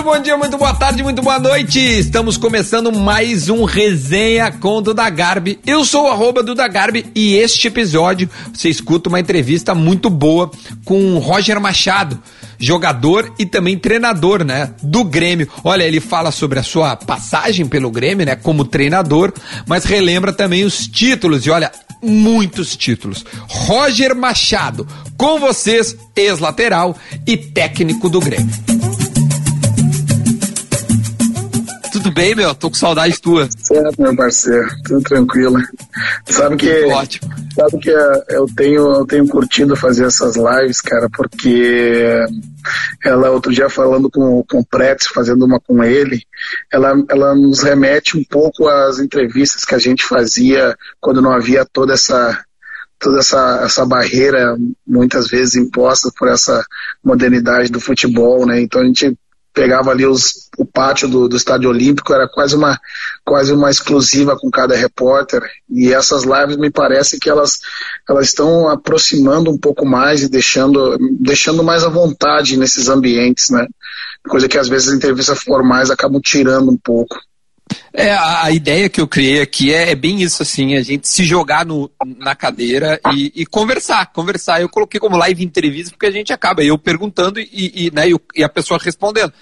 Muito bom dia, muito boa tarde, muito boa noite. Estamos começando mais um Resenha com Duda Garbi. Eu sou o arroba Duda Garbi e este episódio você escuta uma entrevista muito boa com Roger Machado, jogador e também treinador, né, do Grêmio. Olha, ele fala sobre a sua passagem pelo Grêmio, né, como treinador, mas relembra também os títulos e olha, muitos títulos. Roger Machado, com vocês, ex-lateral e técnico do Grêmio. Tudo bem, meu? Tô com saudade tua. Certo, meu parceiro. Tudo tranquilo. Sabe que. Ótimo. Sabe que eu tenho, eu tenho curtido fazer essas lives, cara, porque ela, outro dia falando com, com o Pretz, fazendo uma com ele, ela, ela nos remete um pouco às entrevistas que a gente fazia quando não havia toda essa toda essa, essa barreira muitas vezes imposta por essa modernidade do futebol, né? Então a gente pegava ali os, o pátio do, do Estádio Olímpico, era quase uma, quase uma exclusiva com cada repórter. E essas lives me parece que elas, elas estão aproximando um pouco mais e deixando, deixando mais à vontade nesses ambientes, né? Coisa que às vezes as entrevistas formais acabam tirando um pouco. É, a, ideia que eu criei aqui é, é, bem isso, assim, a gente se jogar no, na cadeira e, e, conversar, conversar. Eu coloquei como live entrevista porque a gente acaba eu perguntando e, e, né, e a pessoa respondendo.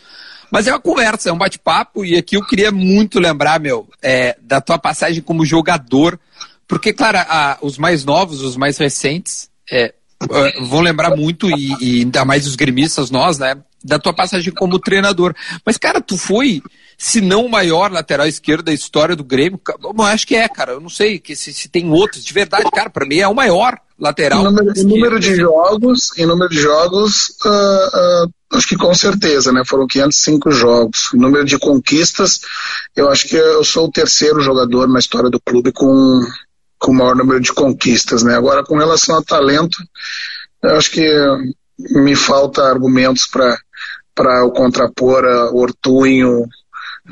Mas é uma conversa, é um bate-papo e aqui eu queria muito lembrar, meu, é, da tua passagem como jogador, porque, claro, a, os mais novos, os mais recentes, é, vão lembrar muito, e, e ainda mais os gremistas, nós, né, da tua passagem como treinador. Mas, cara, tu foi se não o maior lateral esquerdo da história do Grêmio. Eu acho que é, cara. Eu não sei que se, se tem outros. De verdade, cara, para mim é o maior lateral. Em número, em número de jogos, em número de jogos, uh, uh, acho que com certeza, né? Foram 505 jogos. Em número de conquistas, eu acho que eu sou o terceiro jogador na história do clube com com o maior número de conquistas, né? Agora, com relação a talento, eu acho que me falta argumentos para para o contrapor a Ortunho,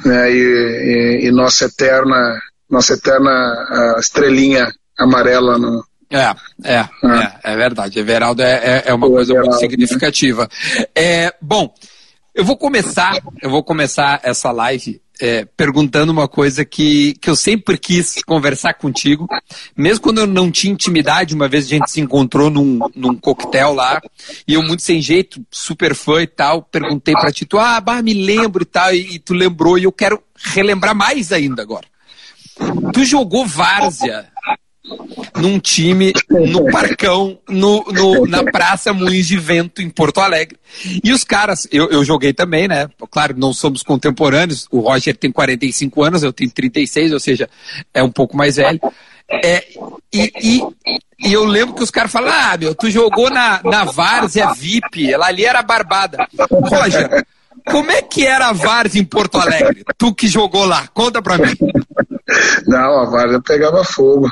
né, e, e, e, nossa eterna, nossa eterna estrelinha amarela no, é, é, ah. é, é verdade. Everaldo é, é, é uma Pô, coisa Everaldo, muito né? significativa. Né? É, bom, eu vou começar, eu vou começar essa live é, perguntando uma coisa que, que eu sempre quis conversar contigo, mesmo quando eu não tinha intimidade, uma vez a gente se encontrou num, num coquetel lá, e eu muito sem jeito, super fã e tal, perguntei pra ti, tu, ah, bah, me lembro e tal, e, e tu lembrou, e eu quero relembrar mais ainda agora. Tu jogou várzea num time no Parcão, no, no, na Praça Moinhos de Vento, em Porto Alegre. E os caras, eu, eu joguei também, né? Claro, não somos contemporâneos. O Roger tem 45 anos, eu tenho 36, ou seja, é um pouco mais velho. É, e, e, e, eu lembro que os caras falaram: ah, meu, tu jogou na, na Várzea VIP, ela ali era barbada. Roger, como é que era a Várzea em Porto Alegre? Tu que jogou lá, conta pra mim. Não, a Várzea pegava fogo.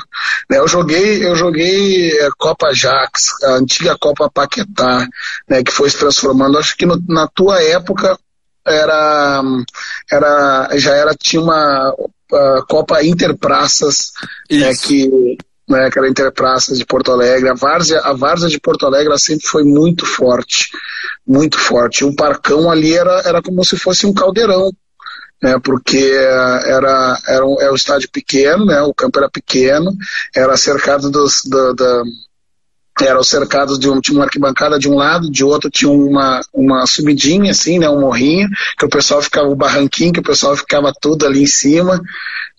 Né, eu joguei, eu joguei é, Copa Jax, a antiga Copa Paquetá, né, que foi se transformando. Acho que no, na tua época era, era, já era tinha uma Copa Interpraças, né, que né, que era de Porto Alegre. A Várzea, a Várzea de Porto Alegre sempre foi muito forte, muito forte. O Parcão ali era, era como se fosse um caldeirão né, porque era, era, um, era um estádio pequeno, né, o campo era pequeno, era cercado dos, do, da, era cercado de um, tinha uma arquibancada de um lado, de outro tinha uma, uma subidinha, assim, né, um morrinho, que o pessoal ficava, o barranquinho, que o pessoal ficava tudo ali em cima,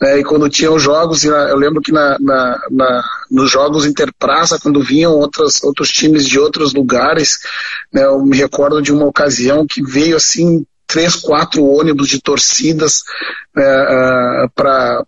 né, e quando tinham os jogos, eu lembro que na, na, na, nos jogos interpraça, quando vinham outras, outros times de outros lugares, né, eu me recordo de uma ocasião que veio, assim, três, quatro ônibus de torcidas é, é para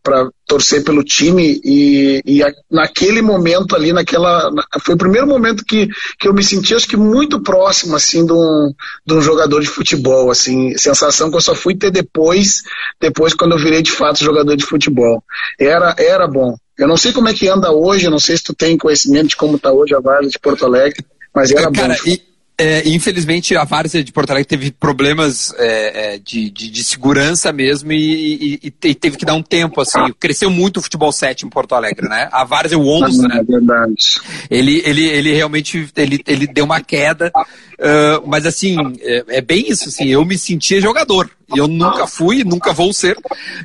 torcer pelo time e, e a, naquele momento ali, naquela foi o primeiro momento que, que eu me senti acho que muito próximo assim de um, de um jogador de futebol, assim, sensação que eu só fui ter depois, depois quando eu virei de fato jogador de futebol. Era, era bom. Eu não sei como é que anda hoje, eu não sei se tu tem conhecimento de como está hoje a Vale de Porto Alegre, mas era Cara, bom. E é, infelizmente a Várzea de Porto Alegre teve problemas é, é de, de, de, segurança mesmo e, e, e, teve que dar um tempo, assim. Cresceu muito o futebol 7 em Porto Alegre, né? A Várzea, o 11, ah, né? É verdade. Ele, ele, ele realmente ele, ele deu uma queda, uh, mas assim, é, é, bem isso, assim, eu me sentia jogador. Eu nunca fui, nunca vou ser.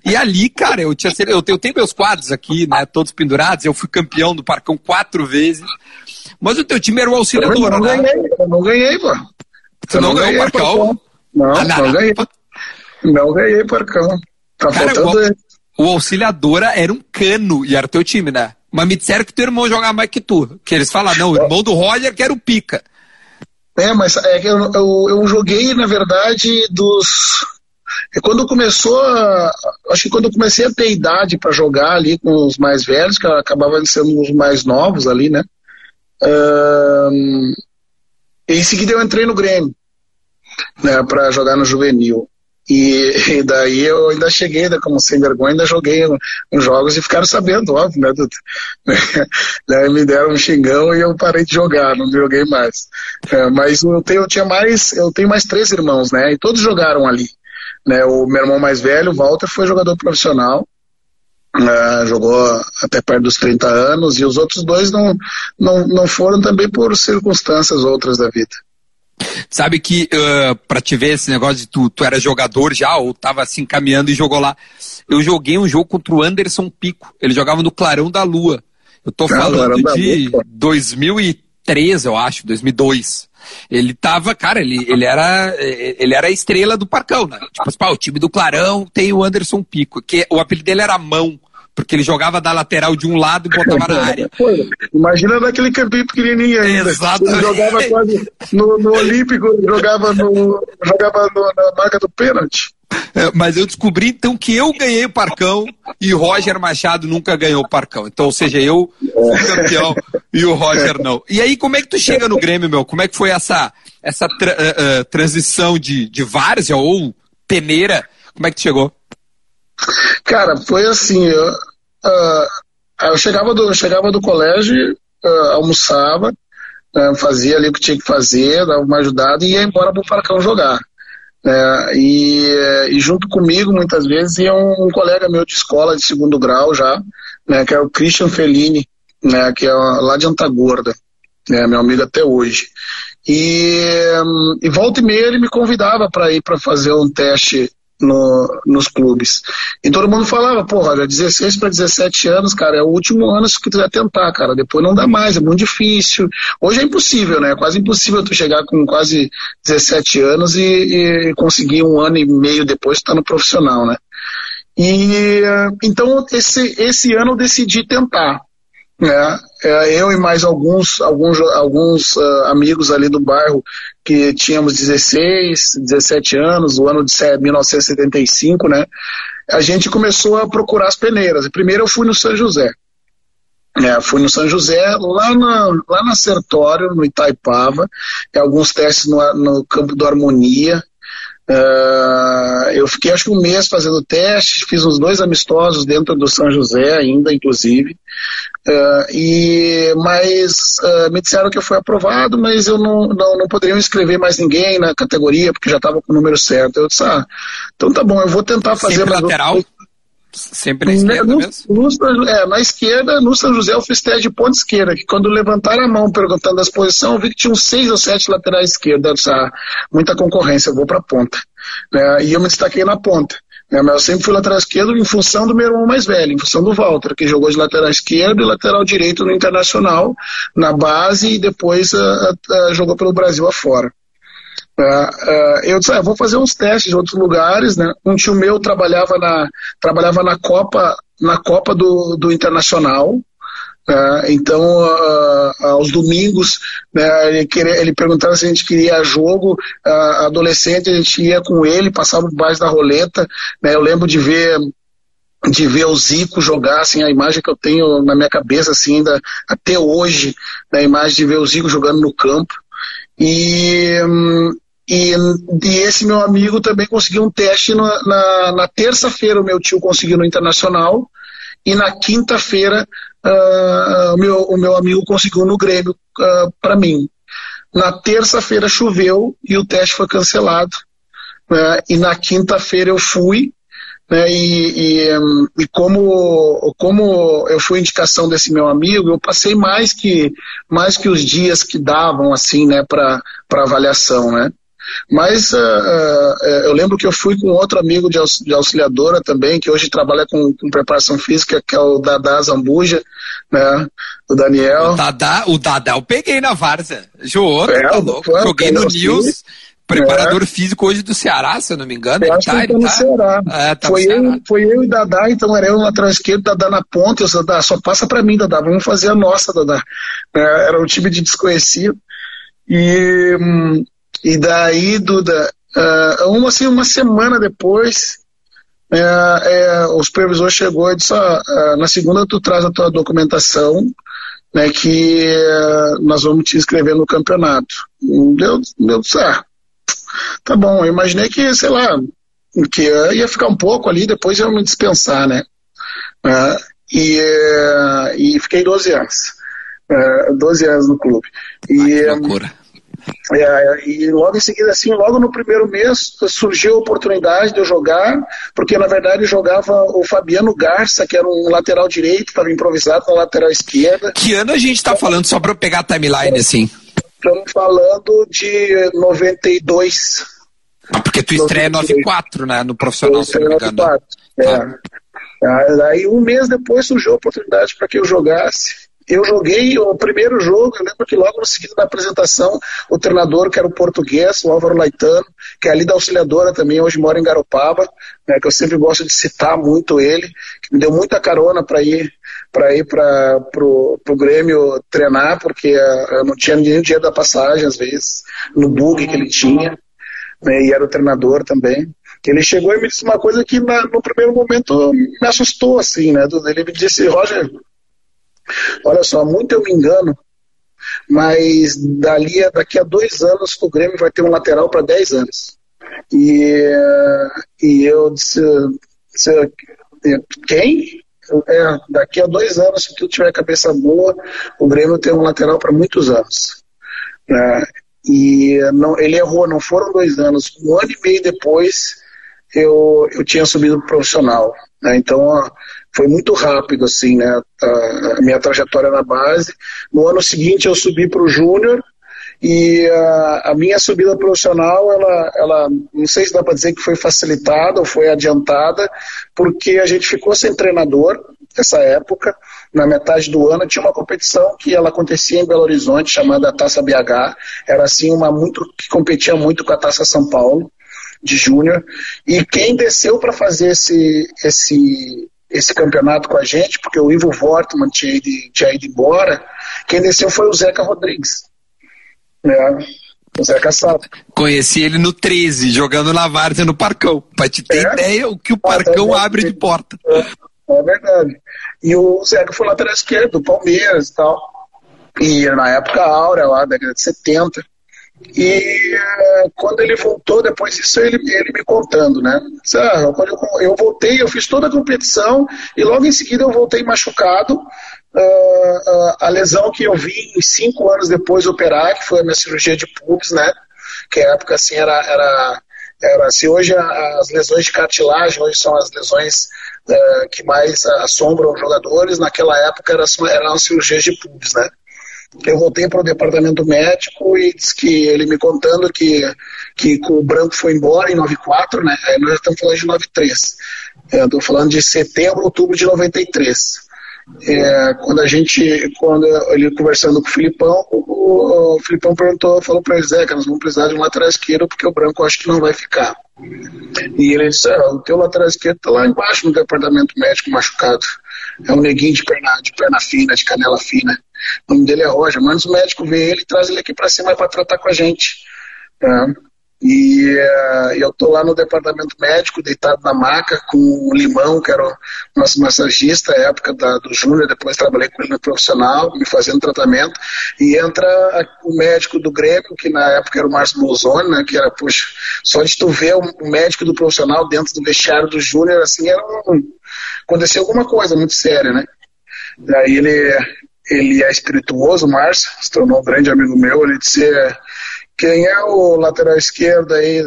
E ali, cara, eu tinha eu tenho, eu tenho meus quadros aqui, né? Todos pendurados. Eu fui campeão do Parcão quatro vezes. Mas o teu time era o auxiliador, eu não né? Ganhei, eu não ganhei, pô. Você não, não ganhou o Parcão? Não, ah, não, não, ganhei. Não ganhei Parcão. Tá Cara, faltando o, o auxiliadora era um cano e era teu time, né? Mas me disseram que teu irmão jogava mais que tu. Que eles falaram, não, o irmão do Roger que era o pica. É, mas é que eu, eu, eu joguei, na verdade, dos. É quando começou, a, acho que quando eu comecei a ter idade para jogar ali com os mais velhos, que acabavam sendo os mais novos ali, né? Uh, em seguida eu entrei no Grêmio, né, para jogar no juvenil. E, e, daí eu ainda cheguei, ainda como sem vergonha, ainda joguei uns jogos e ficaram sabendo, óbvio, né? Daí me deram um xingão e eu parei de jogar, não joguei mais. É, mas eu, tenho, eu tinha mais, eu tenho mais três irmãos, né? E todos jogaram ali. Né? O meu irmão mais velho, Walter, foi jogador profissional. Uh, jogou até perto dos 30 anos, e os outros dois não, não, não foram também por circunstâncias outras da vida. Sabe que uh, para te ver esse negócio de tu, tu era jogador já, ou tava assim caminhando e jogou lá. Eu joguei um jogo contra o Anderson Pico. Ele jogava no Clarão da Lua. Eu tô falando de 2003, eu acho, 2002. Ele tava, cara, ele, ele era ele era a estrela do Parcão, né? Tipo, assim, o time do Clarão tem o Anderson Pico, que o apelido dele era Mão porque ele jogava da lateral de um lado e botava na área. Imagina naquele campinho pequenininho ainda. Exatamente. Ele jogava quase no, no Olímpico, jogava, no, jogava no, na marca do pênalti. É, mas eu descobri então que eu ganhei o Parcão e Roger Machado nunca ganhou o Parcão. Então, ou seja, eu fui campeão e o Roger não. E aí, como é que tu chega no Grêmio, meu? Como é que foi essa, essa tra uh, transição de, de várzea ou peneira? Como é que tu chegou? Cara, foi assim, eu, uh, eu chegava, do, eu chegava do colégio, uh, almoçava, uh, fazia ali o que tinha que fazer, dava uma ajudada e ia embora pro Falcão jogar. É, e, e, junto comigo, muitas vezes, ia um, um, colega meu de escola de segundo grau já, né, que é o Christian Fellini, né, que é lá de Antagorda, né, meu amigo até hoje. E, e volta e meia ele me convidava para ir para fazer um teste no, nos clubes. E todo mundo falava, porra, 16 para 17 anos, cara, é o último ano se tu quiser tentar, cara, depois não dá mais, é muito difícil. Hoje é impossível, né? É quase impossível tu chegar com quase 17 anos e, e conseguir um ano e meio depois estar tá no profissional, né? E então esse, esse ano eu decidi tentar. Né? Eu e mais alguns, alguns, alguns uh, amigos ali do bairro que tínhamos 16, 17 anos, o ano de 1975, né? A gente começou a procurar as peneiras. Primeiro eu fui no São José. É, fui no São José, lá na, lá na Sertório, no Itaipava, alguns testes no, no campo do Harmonia, Uh, eu fiquei acho que um mês fazendo testes, fiz uns dois amistosos dentro do São José ainda, inclusive. Uh, e mas uh, me disseram que eu fui aprovado, mas eu não, não, não poderia inscrever mais ninguém na categoria porque já estava com o número certo. Eu disse, ah, então tá bom, eu vou tentar fazer. Sempre lateral? Sempre na esquerda no, mesmo? No, é, na esquerda, no São José eu fiz teste de ponta esquerda, que quando levantaram a mão perguntando as posições, eu vi que tinham seis ou sete laterais esquerdas, ah, muita concorrência, eu vou para a ponta. Né? E eu me destaquei na ponta. Né? Mas eu sempre fui lateral esquerdo em função do meu irmão mais velho, em função do Walter, que jogou de lateral esquerdo e lateral direito no Internacional, na base, e depois uh, uh, jogou pelo Brasil afora. Uh, eu disse, ah, vou fazer uns testes de outros lugares, né? Um tio meu trabalhava na, trabalhava na Copa, na Copa do, do Internacional, Uh, então, uh, aos domingos, né, ele, queria, ele, perguntava se a gente queria jogo, uh, adolescente, a gente ia com ele, passava por baixo da roleta. Né, eu lembro de ver de ver o Zico jogar, assim, a imagem que eu tenho na minha cabeça, assim, até hoje, né, a imagem de ver o Zico jogando no campo. E, e, e, esse meu amigo também conseguiu um teste na, na terça-feira, o meu tio conseguiu no Internacional, e na quinta-feira uh, o, meu, o meu amigo conseguiu no Grêmio uh, ah, para mim. na terça-feira choveu e o teste foi cancelado. Né? E na quinta-feira eu fui, né? E, e, e, como, como eu fui indicação desse meu amigo, eu passei mais que, mais que os dias que davam assim, né, para avaliação, né? Mas uh, uh, eu lembro que eu fui com outro amigo de, aux, de auxiliadora também, que hoje trabalha com, com, preparação física, que é o Dadá Zambuja, né? O Daniel. O Dadá, o Dadá eu peguei na Várzea. Jogou, é, tá louco. Joguei no News. Preparador é. físico hoje do Ceará, se eu não me engano. Eu acho tá, que tá no tá? Ceará. É, tá foi, eu, foi eu e Dadá, então era eu na esquerdo, Dadá na ponta. Eu, Dadá, só passa para mim, Dadá. Vamos fazer a nossa, Dadá. É, era um time de desconhecido. E, hum, e daí, Duda, uh, uma, assim, uma semana depois, é, é, o supervisor chegou e disse: uh, na segunda tu traz a tua documentação, né, que uh, nós vamos te inscrever no campeonato. Deu, deu certo. Tá bom, eu imaginei que, sei lá, que ia ficar um pouco ali, depois ia me dispensar, né? e, e fiquei 12 anos. 12 anos no clube. E, Ai, que loucura é, e logo em seguida, assim, logo no primeiro mês, surgiu a oportunidade de eu jogar, porque na verdade jogava o Fabiano Garça, que era um lateral direito, estava improvisado na lateral esquerda. Que ano a gente está falando, só para pegar a timeline assim? Estamos falando de 92. Ah, porque tu estreia 94, né, no profissional, se não me engano. 94, é. Ah. Aí um mês depois surgiu a oportunidade para que eu jogasse. Eu joguei o primeiro jogo, eu lembro que logo no seguinte da apresentação, o treinador, que era o português, o Álvaro Laitano, que é ali da auxiliadora também, hoje mora em Garopaba, né, que eu sempre gosto de citar muito ele, que me deu muita carona para ir para ir para pro, pro Grêmio treinar, porque uh, eu não tinha nem o dia da passagem, às vezes, no bug que ele tinha, né, e era o treinador também. Ele chegou e me disse uma coisa que na, no primeiro momento me assustou, assim, né? Ele me disse, Roger, Olha só, muito eu me engano, mas dali, daqui a dois anos o Grêmio vai ter um lateral para dez anos. E, e eu disse, disse quem? É, daqui a dois anos, se tu tiver cabeça boa, o Grêmio tem um lateral para muitos anos. É, e não, ele errou, não foram dois anos. Um ano e meio depois, eu, eu tinha subido pro profissional. Né? Então, foi muito rápido, assim, né? A, a minha trajetória na base. No ano seguinte, eu subi para o Júnior. E a, a, minha subida profissional, ela, ela não sei se dá para dizer que foi facilitada ou foi adiantada, porque a gente ficou sem treinador nessa época. Na metade do ano tinha uma competição que ela acontecia em Belo Horizonte, chamada Taça BH. Era assim uma muito que competia muito com a Taça São Paulo de júnior. E quem desceu para fazer esse, esse, esse campeonato com a gente, porque o Ivo Vortman tinha ido, tinha ido embora, quem desceu foi o Zeca Rodrigues. Né? O Zeca Sato. Conheci ele no 13, jogando na Várzea no Parcão. Pra te ter é? ideia o que o Parcão ah, abre de porta. É, é, verdade. E o Zeca foi lateral esquerdo, do Palmeiras e tal. E na época áurea, lá, década de 70. E uh, quando ele voltou, depois disso, ele, ele me contando, né? Ah, quando eu, eu, voltei, eu fiz toda a competição e logo em seguida eu voltei machucado. Uh, uh, a lesão que eu vi cinco anos depois operar, que foi a minha cirurgia de pubis, né? Que a época assim era, era, era se assim, hoje as lesões de cartilagem hoje são as lesões uh, que mais assombram os jogadores, naquela época eram, eram cirurgias de pubis, né? Eu voltei para o departamento médico e disse que ele me contando que, que o Branco foi embora em 94, né? Aí nós estamos falando de 93. É, Estou falando de setembro, outubro de 93. É, quando a gente, quando ele conversando com o Filipão, o, o Filipão perguntou, falou para Zé, que nós vamos precisar de um lateral esquerdo porque o Branco acho que não vai ficar. E ele disse, ah, o teu lateral esquerdo está lá embaixo no departamento médico machucado. É um neguinho de perna, de perna fina, de canela fina. O nome dele é Roger. Manda o médico ver ele e traz ele aqui para cima para tratar com a gente. Tá? E uh, eu tô lá no departamento médico, deitado na maca, com o Limão, que era o nosso massagista, época da, do Júnior, depois trabalhei com ele no profissional, me fazendo tratamento, e entra o médico do Grêmio, que na época era o Márcio Bolzoni, né, que era, puxa, só de tu ver o médico do profissional dentro do vestiário do Júnior, assim, era um, aconteceu alguma coisa muito séria, né. Daí ele ele é espirituoso, Márcio, se tornou um grande amigo meu, ele disse, quem é o lateral esquerdo aí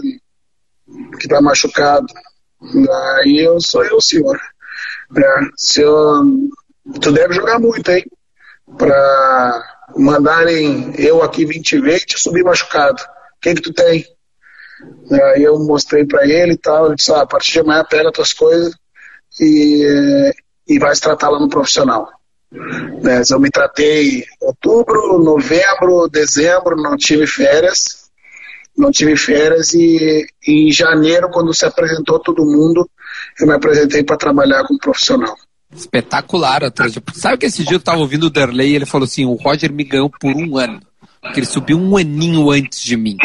que tá machucado? Aí eu sou eu, senhor. É, se eu, tu deve jogar muito, hein? Pra mandarem eu aqui 20 vezes e subir machucado. O que que tu tem? Aí eu mostrei para ele e tal, ele disse, ah, a partir de amanhã pega tuas coisas e, e vai se tratar lá no profissional. Né, eu me tratei outubro, novembro, dezembro, não tive férias, não tive férias e, em janeiro, quando se apresentou todo mundo, eu me apresentei para trabalhar como profissional. Espetacular a Sabe que esse dia eu estava ouvindo o Derley e ele falou assim: o Roger me ganhou por um ano. Porque ele subiu um aninho antes de mim.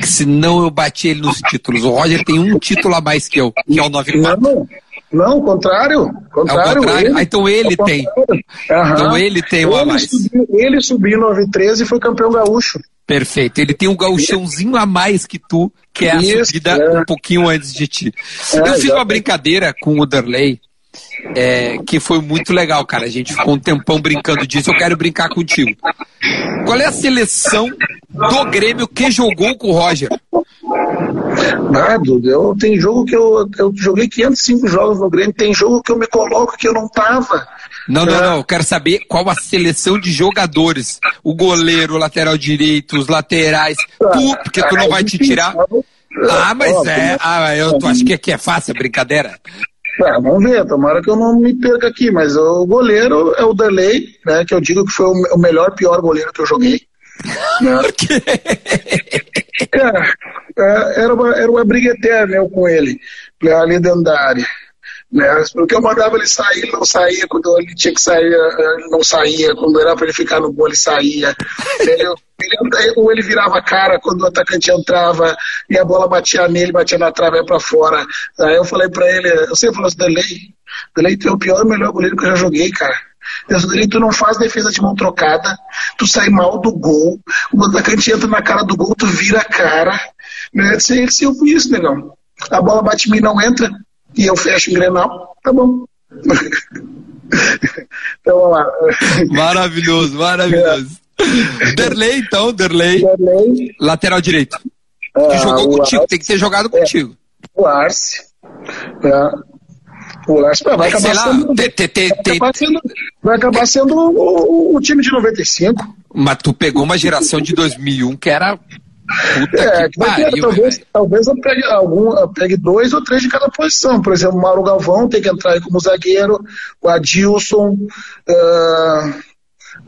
Que senão eu bati ele nos títulos. O Roger tem um título a mais que eu, que é o 94. Não, não, o contrário. contrário, é o contrário. Ele, ah, então ele tem. Uhum. Então ele tem o a mais. Subiu, ele subiu em 93 e foi campeão gaúcho. Perfeito. Ele tem um gauchãozinho a mais que tu, que é a Isso, subida é. um pouquinho antes de ti. É, eu fiz uma brincadeira com o Derley, é, que foi muito legal, cara. A gente ficou um tempão brincando disso. Eu quero brincar contigo. Qual é a seleção do Grêmio que jogou com o Roger? Nada, eu, tem jogo que eu, eu joguei 505 jogos no Grêmio, tem jogo que eu me coloco que eu não tava. Não, não, não. Eu quero saber qual a seleção de jogadores. O goleiro, o lateral direito, os laterais. Tu, porque tu não vai te tirar. Ah, mas é. Ah, eu tu acho que aqui é fácil, é brincadeira. É, vamos ver, tomara que eu não me perca aqui, mas o goleiro é o Delay, né? Que eu digo que foi o melhor, pior goleiro que eu joguei. Né? Por quê? É, é, era, uma, era uma briga eterna eu com ele, né, ali dentro da área. Né? Porque eu mandava ele sair, ele não saía, quando ele tinha que sair, ele não saía, quando era para ele ficar no gol, ele saía. Ele, ele, ou ele virava a cara quando o atacante entrava e a bola batia nele, batia na trave e para fora. Aí eu falei para ele, eu sempre falo assim, Delay, Delay, tu é o pior e melhor goleiro que eu já joguei, cara. Delay, tu não faz defesa de mão trocada, tu sai mal do gol, o atacante entra na cara do gol, tu vira a cara. Né? Ele eu fui isso, negão. A bola bate em mim não entra, e eu fecho o Grenal, tá bom. então vamos lá. Maravilhoso, maravilhoso. É. Derlei, então, Derlei. Derlei. Lateral direito. Ah, que jogou contigo, Arce, tem que ter jogado é, contigo. O Arce. É. O Arce vai, acabar, lá, sendo, te, te, te, vai acabar sendo, vai acabar sendo o, o, time de 95. Mas tu pegou uma geração de 2001 que era Puta é, que pariu, talvez, talvez eu pegue, algum, pegue dois ou três de cada posição. Por exemplo, o Mauro Galvão tem que entrar aí como zagueiro, o Adilson, uh,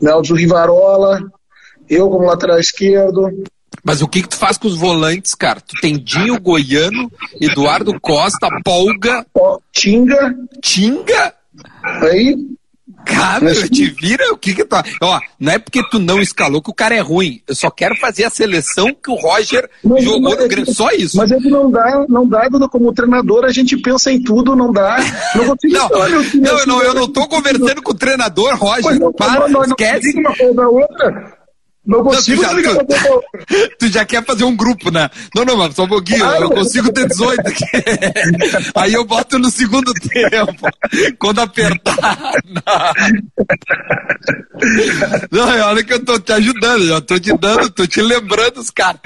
Nelson Rivarola, eu como lateral esquerdo. Mas o que, que tu faz com os volantes, cara? Tu tem Dinho Goiano, Eduardo Costa, Polga. Tinga. Tinga? Aí, Cara, te vira o que que tá. Ó, não é porque tu não escalou que o cara é ruim. Eu só quero fazer a seleção que o Roger mas, jogou mas, no Grêmio. Só isso. Mas é que não dá, não dá, como treinador, a gente pensa em tudo, não dá. Não, consigo não, não, eu, não, eu não tô conversando com o treinador, Roger. Não, para, não, esquece. Uma coisa da outra. Não consigo não, tu, já, tu, tu, já quer fazer um grupo, né? Não, não, mas só um pouquinho, ah, eu consigo ter 18 aqui. Aí eu boto no segundo tempo, quando apertar. Não, não olha que eu tô te ajudando, eu tô te dando, tô te lembrando os caras.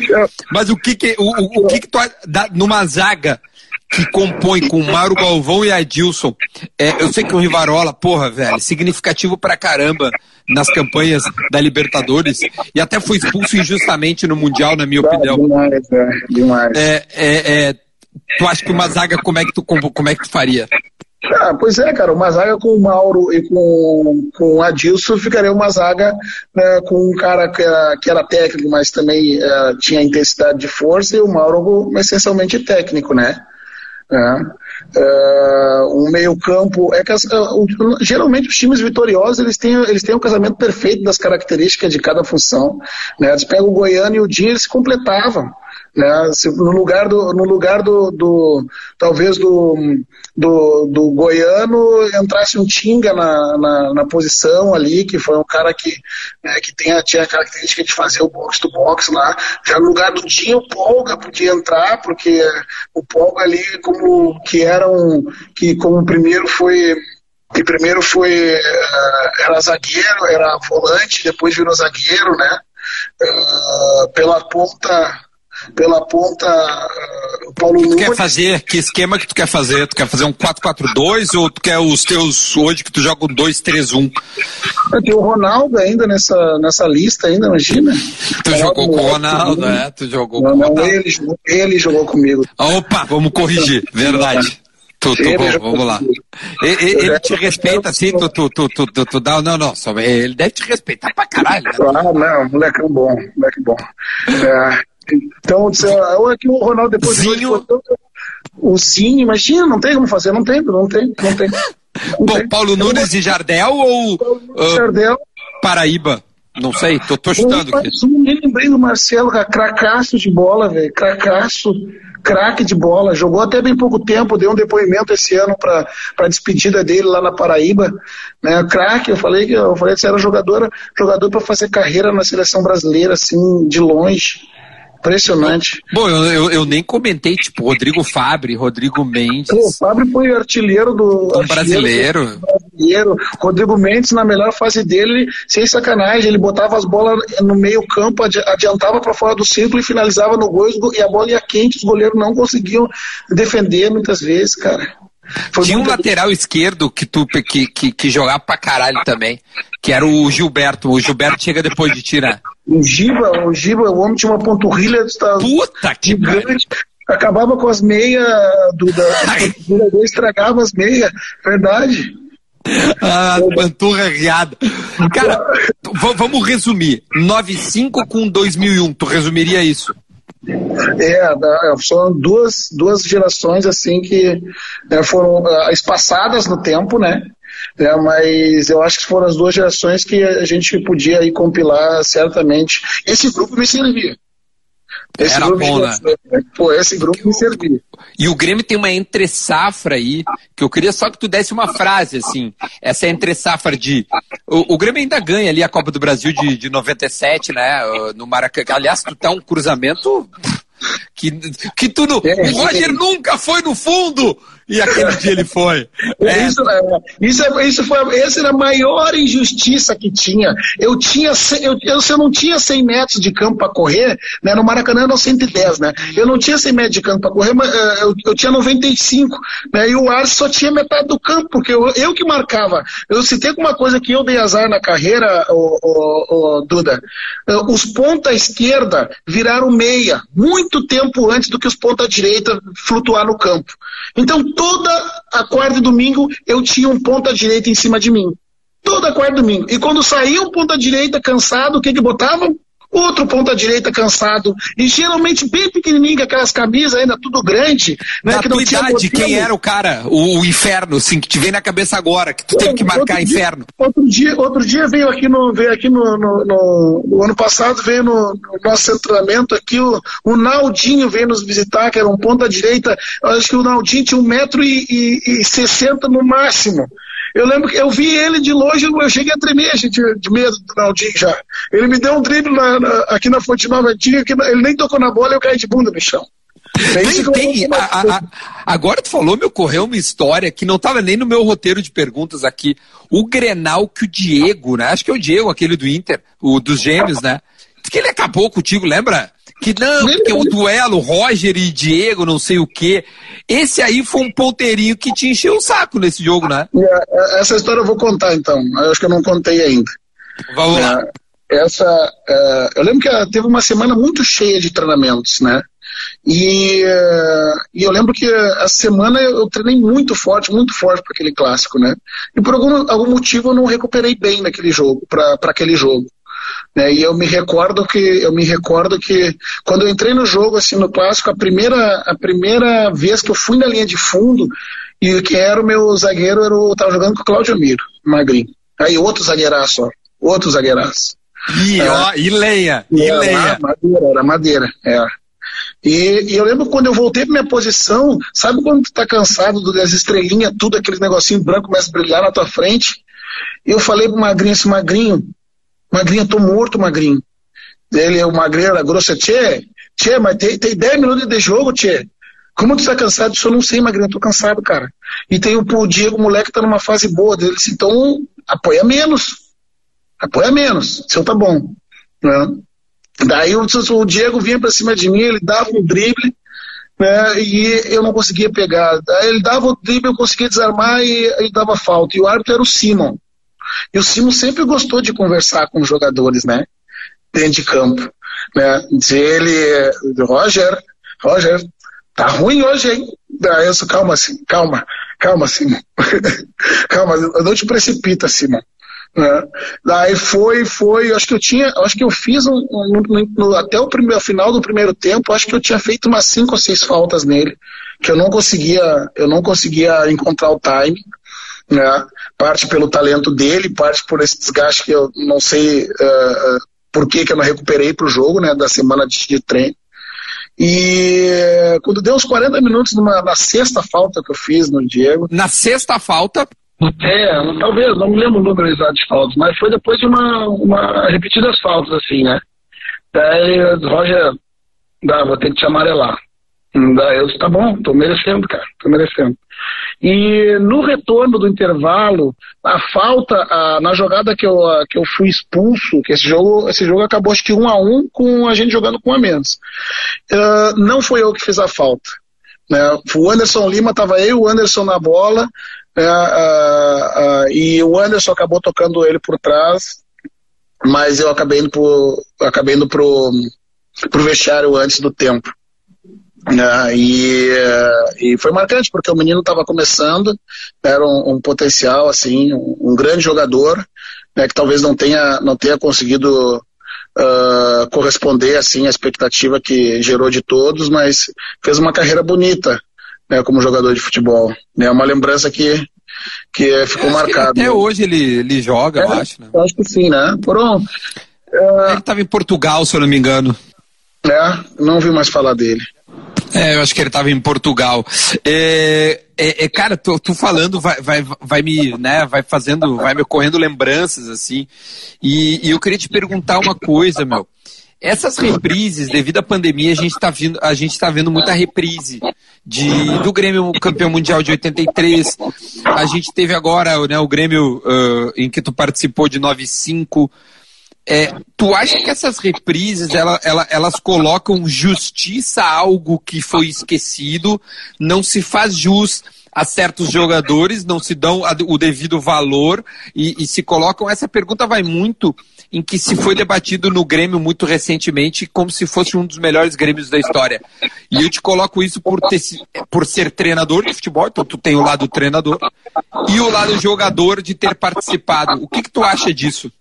Mas o que que, o, o, o que que tu, numa zaga, que compõe com Mauro Galvão e Adilson. É, eu sei que o Rivarola, porra, velho, significativo pra caramba nas campanhas da Libertadores e até foi expulso injustamente no Mundial, na minha opinião. Demais, é, demais. É, é, é, tu acha que uma zaga, como é que tu, como é que tu faria? Ah, pois é, cara, uma zaga com o Mauro e com, com o Adilson ficaria uma zaga né, com um cara que, que era técnico, mas também uh, tinha intensidade de força, e o Mauro essencialmente técnico, né? Né? Uh, um meio campo é que as, uh, geralmente os times vitoriosos eles têm eles têm um casamento perfeito das características de cada função né? eles pegam o Goiano e o Dinho eles se completavam né? No lugar do, no lugar do, do talvez do, do, do, goiano entrasse um Tinga na, na, na, posição ali, que foi um cara que, né, que tem, tinha a característica de fazer o box to box lá. Já no lugar do Dinho, o Polga podia entrar, porque o Polga ali, como que era um, que como primeiro foi que primeiro foi uh, era zagueiro, era volante, depois virou zagueiro, né? Uh, pela ponta pela ponta uh, Paulo Nunes. Tu quer fazer, que esquema que tu quer fazer? Tu quer fazer um 4-4-2 ou tu quer os teus hoje que tu joga um 2-3-1? Tem o Ronaldo ainda nessa, nessa lista ainda, imagina. Tu Ronaldo jogou com o Ronaldo, é? Tu jogou não, com o Ronaldo. Não, ele, ele jogou comigo. Opa, vamos corrigir, verdade. Tu, tu, bom, vamos lá. Ele, ele te respeita assim, tu, tu, tu, tu, tu, dá. Não, não, só, ele deve te respeitar pra caralho. Né? Ah, não, moleque bom, moleque bom. É, então, ou é que o Ronaldo depois. Zinho. O Zinho, imagina, não tem como fazer, não tem, não tem, não tem. Não bom, tem. Paulo Nunes e Jardel ou. Paulo uh, Jardel. Paraíba? Não sei, tô, tô chutando aqui. Eu me lembrei do Marcelo, cracaço de bola, velho. Cracaço craque de bola, jogou até bem pouco tempo, deu um depoimento esse ano para a despedida dele lá na Paraíba, né? Craque, eu falei que eu falei que você era jogador, jogador para fazer carreira na seleção brasileira assim, de longe. Impressionante. Bom, eu, eu, eu, nem comentei, tipo, Rodrigo Fabre, Rodrigo Mendes. O Fabre foi artilheiro do. do brasileiro. Do brasileiro. Rodrigo Mendes, na melhor fase dele, sem sacanagem, ele botava as bolas no meio-campo, adiantava para fora do círculo e finalizava no gol, e a bola ia quente, os goleiros não conseguiam defender muitas vezes, cara. Foi Tinha um lateral esquerdo que tu que, que, que jogava pra caralho também, que era o Gilberto. O Gilberto chega depois de tirar. O Giba, o Giba, o homem tinha uma panturrilha Puta que gigante. Acabava com as meias do da, estragava as meias, verdade. Ah, panturra riada. Cara, vamos resumir. 95 com 2001, tu resumiria isso? É, são duas, duas gerações assim que né, foram uh, espaçadas no tempo, né? É, mas eu acho que foram as duas gerações que a gente podia aí compilar certamente. Esse grupo me servia. Esse Era grupo bom, né? Pô, esse grupo me servia. E o Grêmio tem uma entre safra aí, que eu queria só que tu desse uma frase, assim. Essa entre safra de. O, o Grêmio ainda ganha ali a Copa do Brasil de, de 97, né? No Maracanã. Aliás, tu tá um cruzamento que, que tu não, é, o Roger é. nunca foi no fundo e aquele dia ele foi. É. Isso, é, isso, é, isso foi, essa era a maior injustiça que tinha. Eu tinha, eu, eu, se eu não tinha 100 metros de campo para correr, né, no Maracanã eram 110, né? Eu não tinha 100 metros de campo para correr, mas eh, eu, eu tinha 95, né? E o Arce só tinha metade do campo, porque eu, eu que marcava. Eu citei uma coisa que eu dei azar na carreira, o, o, o Duda. Eh, os ponta esquerda viraram meia, muito tempo antes do que os ponta direita flutuar no campo. Então toda a quarta e domingo eu tinha um ponta direita em cima de mim. Toda quarta e domingo. E quando saía um ponta direita cansado, o que que botavam? Outro ponta direita cansado. E geralmente bem pequenininho, aquelas camisas ainda tudo grande. Né, da que não tinha idade, quem era o cara? O, o, inferno, assim, que te vem na cabeça agora, que tu teve que marcar outro inferno. Dia, outro dia, outro dia veio aqui no, veio aqui no, no, no, no ano passado, veio no, no nosso treinamento aqui, o, o, Naldinho veio nos visitar, que era um ponta direita. Eu acho que o Naldinho tinha um metro e, e, e sessenta no máximo. Eu lembro que eu vi ele de longe, eu cheguei a tremer gente, de medo do Naldinho já. Ele me deu um drible na, na, aqui na Fonte Nova Antiga, que ele nem tocou na bola e eu caí de bunda no chão. Tem, tem, a, a, agora tu falou, me ocorreu uma história que não estava nem no meu roteiro de perguntas aqui. O Grenal que o Diego, né? Acho que é o Diego, aquele do Inter, o dos gêmeos, né? Que ele acabou contigo, lembra? Que não, porque o duelo Roger e Diego, não sei o quê. Esse aí foi um ponteirinho que te encheu o saco nesse jogo, né? É, essa história eu vou contar então. Eu acho que eu não contei ainda. Vamos lá. É, essa, é, eu lembro que teve uma semana muito cheia de treinamentos, né? E, e, eu lembro que a semana eu treinei muito forte, muito forte para aquele clássico, né? E por algum, algum motivo eu não recuperei bem naquele jogo, para aquele jogo. Né? E eu me recordo que eu me recordo que quando eu entrei no jogo assim no clássico, a primeira a primeira vez que eu fui na linha de fundo e que era o meu zagueiro era o tava jogando com o Claudio Miro, magrinho. Aí outro zagueiraço, ó, outro zagueiraço. E, é, ó, e leia, e, e. Madeira, era madeira, é. E, e, eu lembro quando eu voltei pra minha posição, sabe quando tu tá cansado das estrelinhas, tudo aquele negocinho branco começa a brilhar na tua frente? Eu falei pro Magrinho assim, Magrinho, Magrinho, tô morto, Magrinho. Ele, o Magrinho era grosso, tchê, tchê, mas tem, tem 10 minutos de jogo, tchê. Como tu tá cansado? Eu não sei, Magrinho, eu tô cansado, cara. E tem o, o Diego, o moleque tá numa fase boa dele, então apoia menos. Apoia menos, seu tá bom. Né? Daí o, o Diego vinha pra cima de mim, ele dava um drible, né, e eu não conseguia pegar. Ele dava o drible, eu conseguia desarmar e ele dava falta. E o árbitro era o Simon. E o Simon sempre gostou de conversar com os jogadores, né? Dentro de campo. Né? Dizer ele, Roger, Roger, tá ruim hoje, hein? Daí eu sou, calma, assim, calma, calma, Simon. calma, não te precipita, Simon. Né? Daí foi, foi, acho que eu tinha, acho que eu fiz um, um, um, até o primeiro, final do primeiro tempo, acho que eu tinha feito umas cinco ou seis faltas nele, que eu não conseguia, eu não conseguia encontrar o time, né? Parte pelo talento dele, parte por esse desgaste que eu não sei uh, por que, que eu não recuperei para o jogo, né? Da semana de, de treino. E quando deu uns 40 minutos numa, na sexta falta que eu fiz no Diego. Na sexta falta? É, talvez, não me lembro o número exato de faltas, mas foi depois de uma, uma repetidas faltas, assim, né? Daí Roger, dá, vou ter que te amarelar. Daí eu disse, tá bom, tô merecendo, cara, tô merecendo. E no retorno do intervalo, a falta, a, na jogada que eu, a, que eu fui expulso, que esse jogo, esse jogo acabou acho que um a um com a gente jogando com a menos. Uh, não foi eu que fiz a falta. Né? O Anderson Lima estava eu, o Anderson na bola, uh, uh, e o Anderson acabou tocando ele por trás, mas eu acabei indo pro, pro vestiário antes do tempo. Uh, e, uh, e foi marcante porque o menino estava começando, era um, um potencial assim, um, um, grande jogador, né, que talvez não tenha não tenha conseguido uh, corresponder assim à expectativa que gerou de todos, mas fez uma carreira bonita, né, como jogador de futebol. É né, uma lembrança que que ficou marcada. Até hoje ele, ele joga, é, eu acho. Né? Acho que sim, né? Foram, ele estava em Portugal, se eu não me engano. É, não vi mais falar dele. É, eu acho que ele estava em Portugal. É, é, é, cara, tu, tu falando vai, vai, vai me, né, vai fazendo, vai me ocorrendo lembranças, assim. E, e eu queria te perguntar uma coisa, meu. Essas reprises, devido à pandemia, a gente está vendo, a gente tá vendo muita reprise de, do Grêmio campeão mundial de 83. A gente teve agora né, o Grêmio uh, em que tu participou de 95. É, tu acha que essas reprises ela, ela, elas colocam justiça a algo que foi esquecido, não se faz jus a certos jogadores, não se dão o devido valor e, e se colocam. Essa pergunta vai muito em que se foi debatido no Grêmio muito recentemente, como se fosse um dos melhores Grêmios da história. E eu te coloco isso por, ter, por ser treinador de futebol, então tu tem o lado treinador, e o lado jogador de ter participado. O que, que tu acha disso?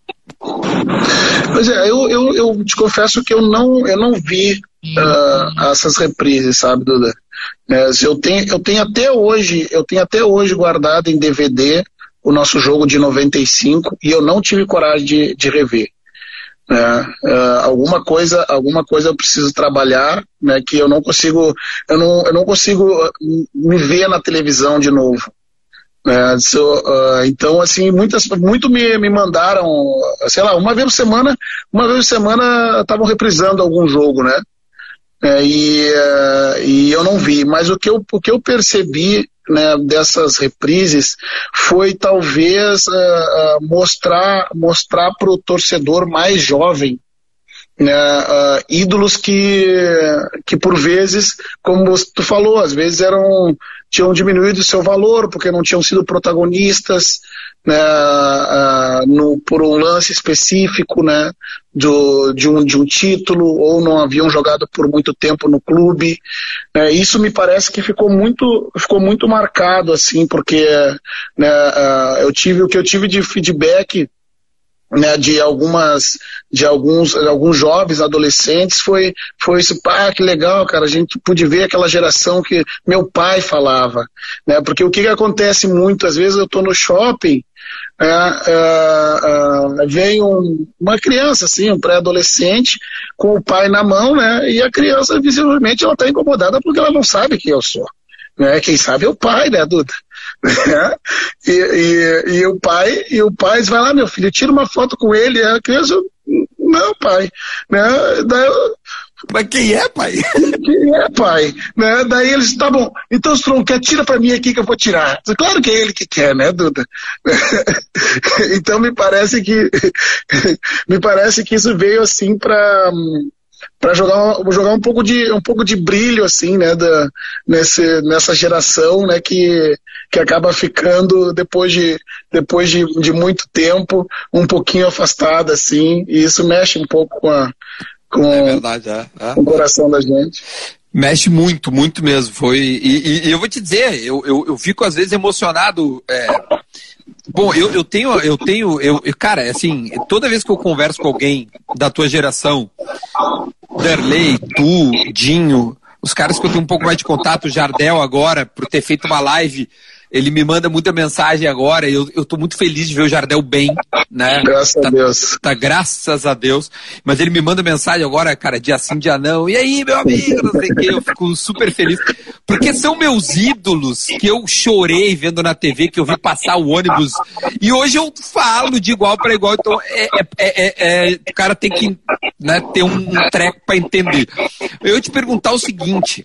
Pois é, eu, eu, eu te confesso que eu não, eu não vi uh, essas reprises, sabe, Duda? Mas eu tenho, eu tenho até hoje, eu tenho até hoje guardado em DVD o nosso jogo de 95 e eu não tive coragem de, de rever. Né? Uh, alguma coisa alguma coisa eu preciso trabalhar né, que eu não consigo eu não, eu não consigo me ver na televisão de novo é, so, uh, então, assim, muitas, muito me, me mandaram, sei lá, uma vez por semana, uma vez por semana estavam reprisando algum jogo, né? É, e, uh, e eu não vi, mas o que eu, o que eu percebi né, dessas reprises foi talvez uh, mostrar mostrar para o torcedor mais jovem né, uh, ídolos que, que por vezes, como tu falou, às vezes eram tinham diminuído seu valor porque não tinham sido protagonistas né, uh, no, por um lance específico né, do, de, um, de um título ou não haviam jogado por muito tempo no clube. Né, isso me parece que ficou muito, ficou muito marcado assim, porque né, uh, eu tive o que eu tive de feedback né, de algumas de alguns alguns jovens adolescentes foi foi isso pá que legal cara a gente pôde ver aquela geração que meu pai falava né porque o que, que acontece muito às vezes eu estou no shopping é, é, é, vem um, uma criança assim um pré-adolescente com o pai na mão né e a criança visivelmente ela está incomodada porque ela não sabe quem eu sou né quem sabe é o pai né Duda né? E, e, e, o pai, e o pai vai lá, meu filho, tira uma foto com ele, a criança, não, pai, né? Daí, Mas quem é, pai? Quem é, pai? Né? Daí eles, tá bom, então o Stron quer, tira pra mim aqui que eu vou tirar. Claro que é ele que quer, né, Duda? então me parece que me parece que isso veio assim pra para jogar, jogar um pouco de um pouco de brilho assim né da, nesse, nessa geração né que, que acaba ficando depois de depois de, de muito tempo um pouquinho afastada assim e isso mexe um pouco com a com, é verdade, é, é. com o coração da gente Mexe muito, muito mesmo. Foi e, e, eu vou te dizer, eu, eu, eu fico às vezes emocionado. É, Bom, eu, eu tenho, eu tenho, eu, cara, assim, toda vez que eu converso com alguém da tua geração, Derley, tu, Dinho, os caras que eu tenho um pouco mais de contato, Jardel agora, por ter feito uma live ele me manda muita mensagem agora e eu, eu tô muito feliz de ver o Jardel bem, né? Graças tá, a Deus. Tá, graças a Deus. Mas ele me manda mensagem agora, cara, dia sim, dia não. E aí, meu amigo, não sei o que, eu fico super feliz. Porque são meus ídolos que eu chorei vendo na TV, que eu vi passar o ônibus. E hoje eu falo de igual para igual, então é, é, é, é, o cara tem que né, ter um treco para entender. Eu te perguntar o seguinte.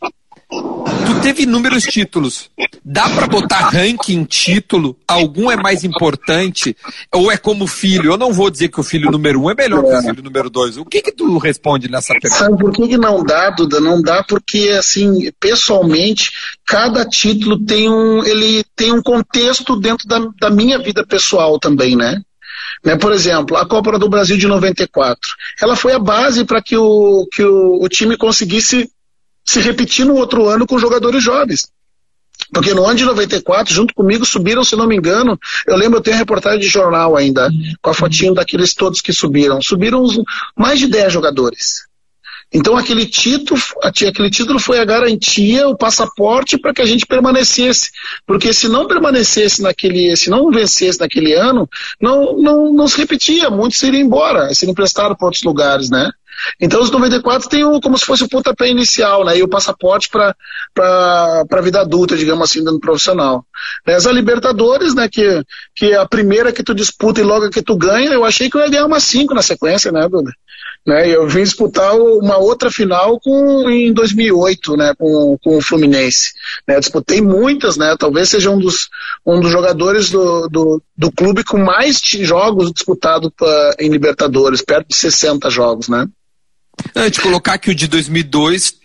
Tu teve inúmeros títulos. Dá para botar ranking título? Algum é mais importante? Ou é como filho? Eu não vou dizer que o filho número um é melhor é. que o filho número dois. O que que tu responde nessa pergunta? Sabe por que, que não dá, Duda? Não dá porque, assim, pessoalmente, cada título tem um, ele tem um contexto dentro da, da minha vida pessoal também, né? Né, por exemplo, a Copa do Brasil de 94. Ela foi a base para que, o, que o, o time conseguisse se repetir no outro ano com jogadores jovens. Porque no ano de 94, junto comigo, subiram, se não me engano, eu lembro, eu tenho reportagem de jornal ainda, com a fotinho daqueles todos que subiram. Subiram mais de 10 jogadores. Então aquele título, aquele título foi a garantia, o passaporte para que a gente permanecesse. Porque se não permanecesse naquele, se não vencesse naquele ano, não, não, não se repetia, muitos iriam embora, seriam emprestados para outros lugares, né? Então os 94 tem o, como se fosse o pontapé inicial, né? E o passaporte para a vida adulta, digamos assim, dentro profissional. As Libertadores, né? Que, que é a primeira que tu disputa e logo que tu ganha, eu achei que eu ia ganhar umas cinco na sequência, né, Duda? Né, eu vim disputar uma outra final com, em 2008, né, com, com o Fluminense. Né, disputei muitas, né, talvez seja um dos, um dos jogadores do, do, do clube com mais jogos disputados pra, em Libertadores, perto de 60 jogos, né. Antes de colocar que o de 2002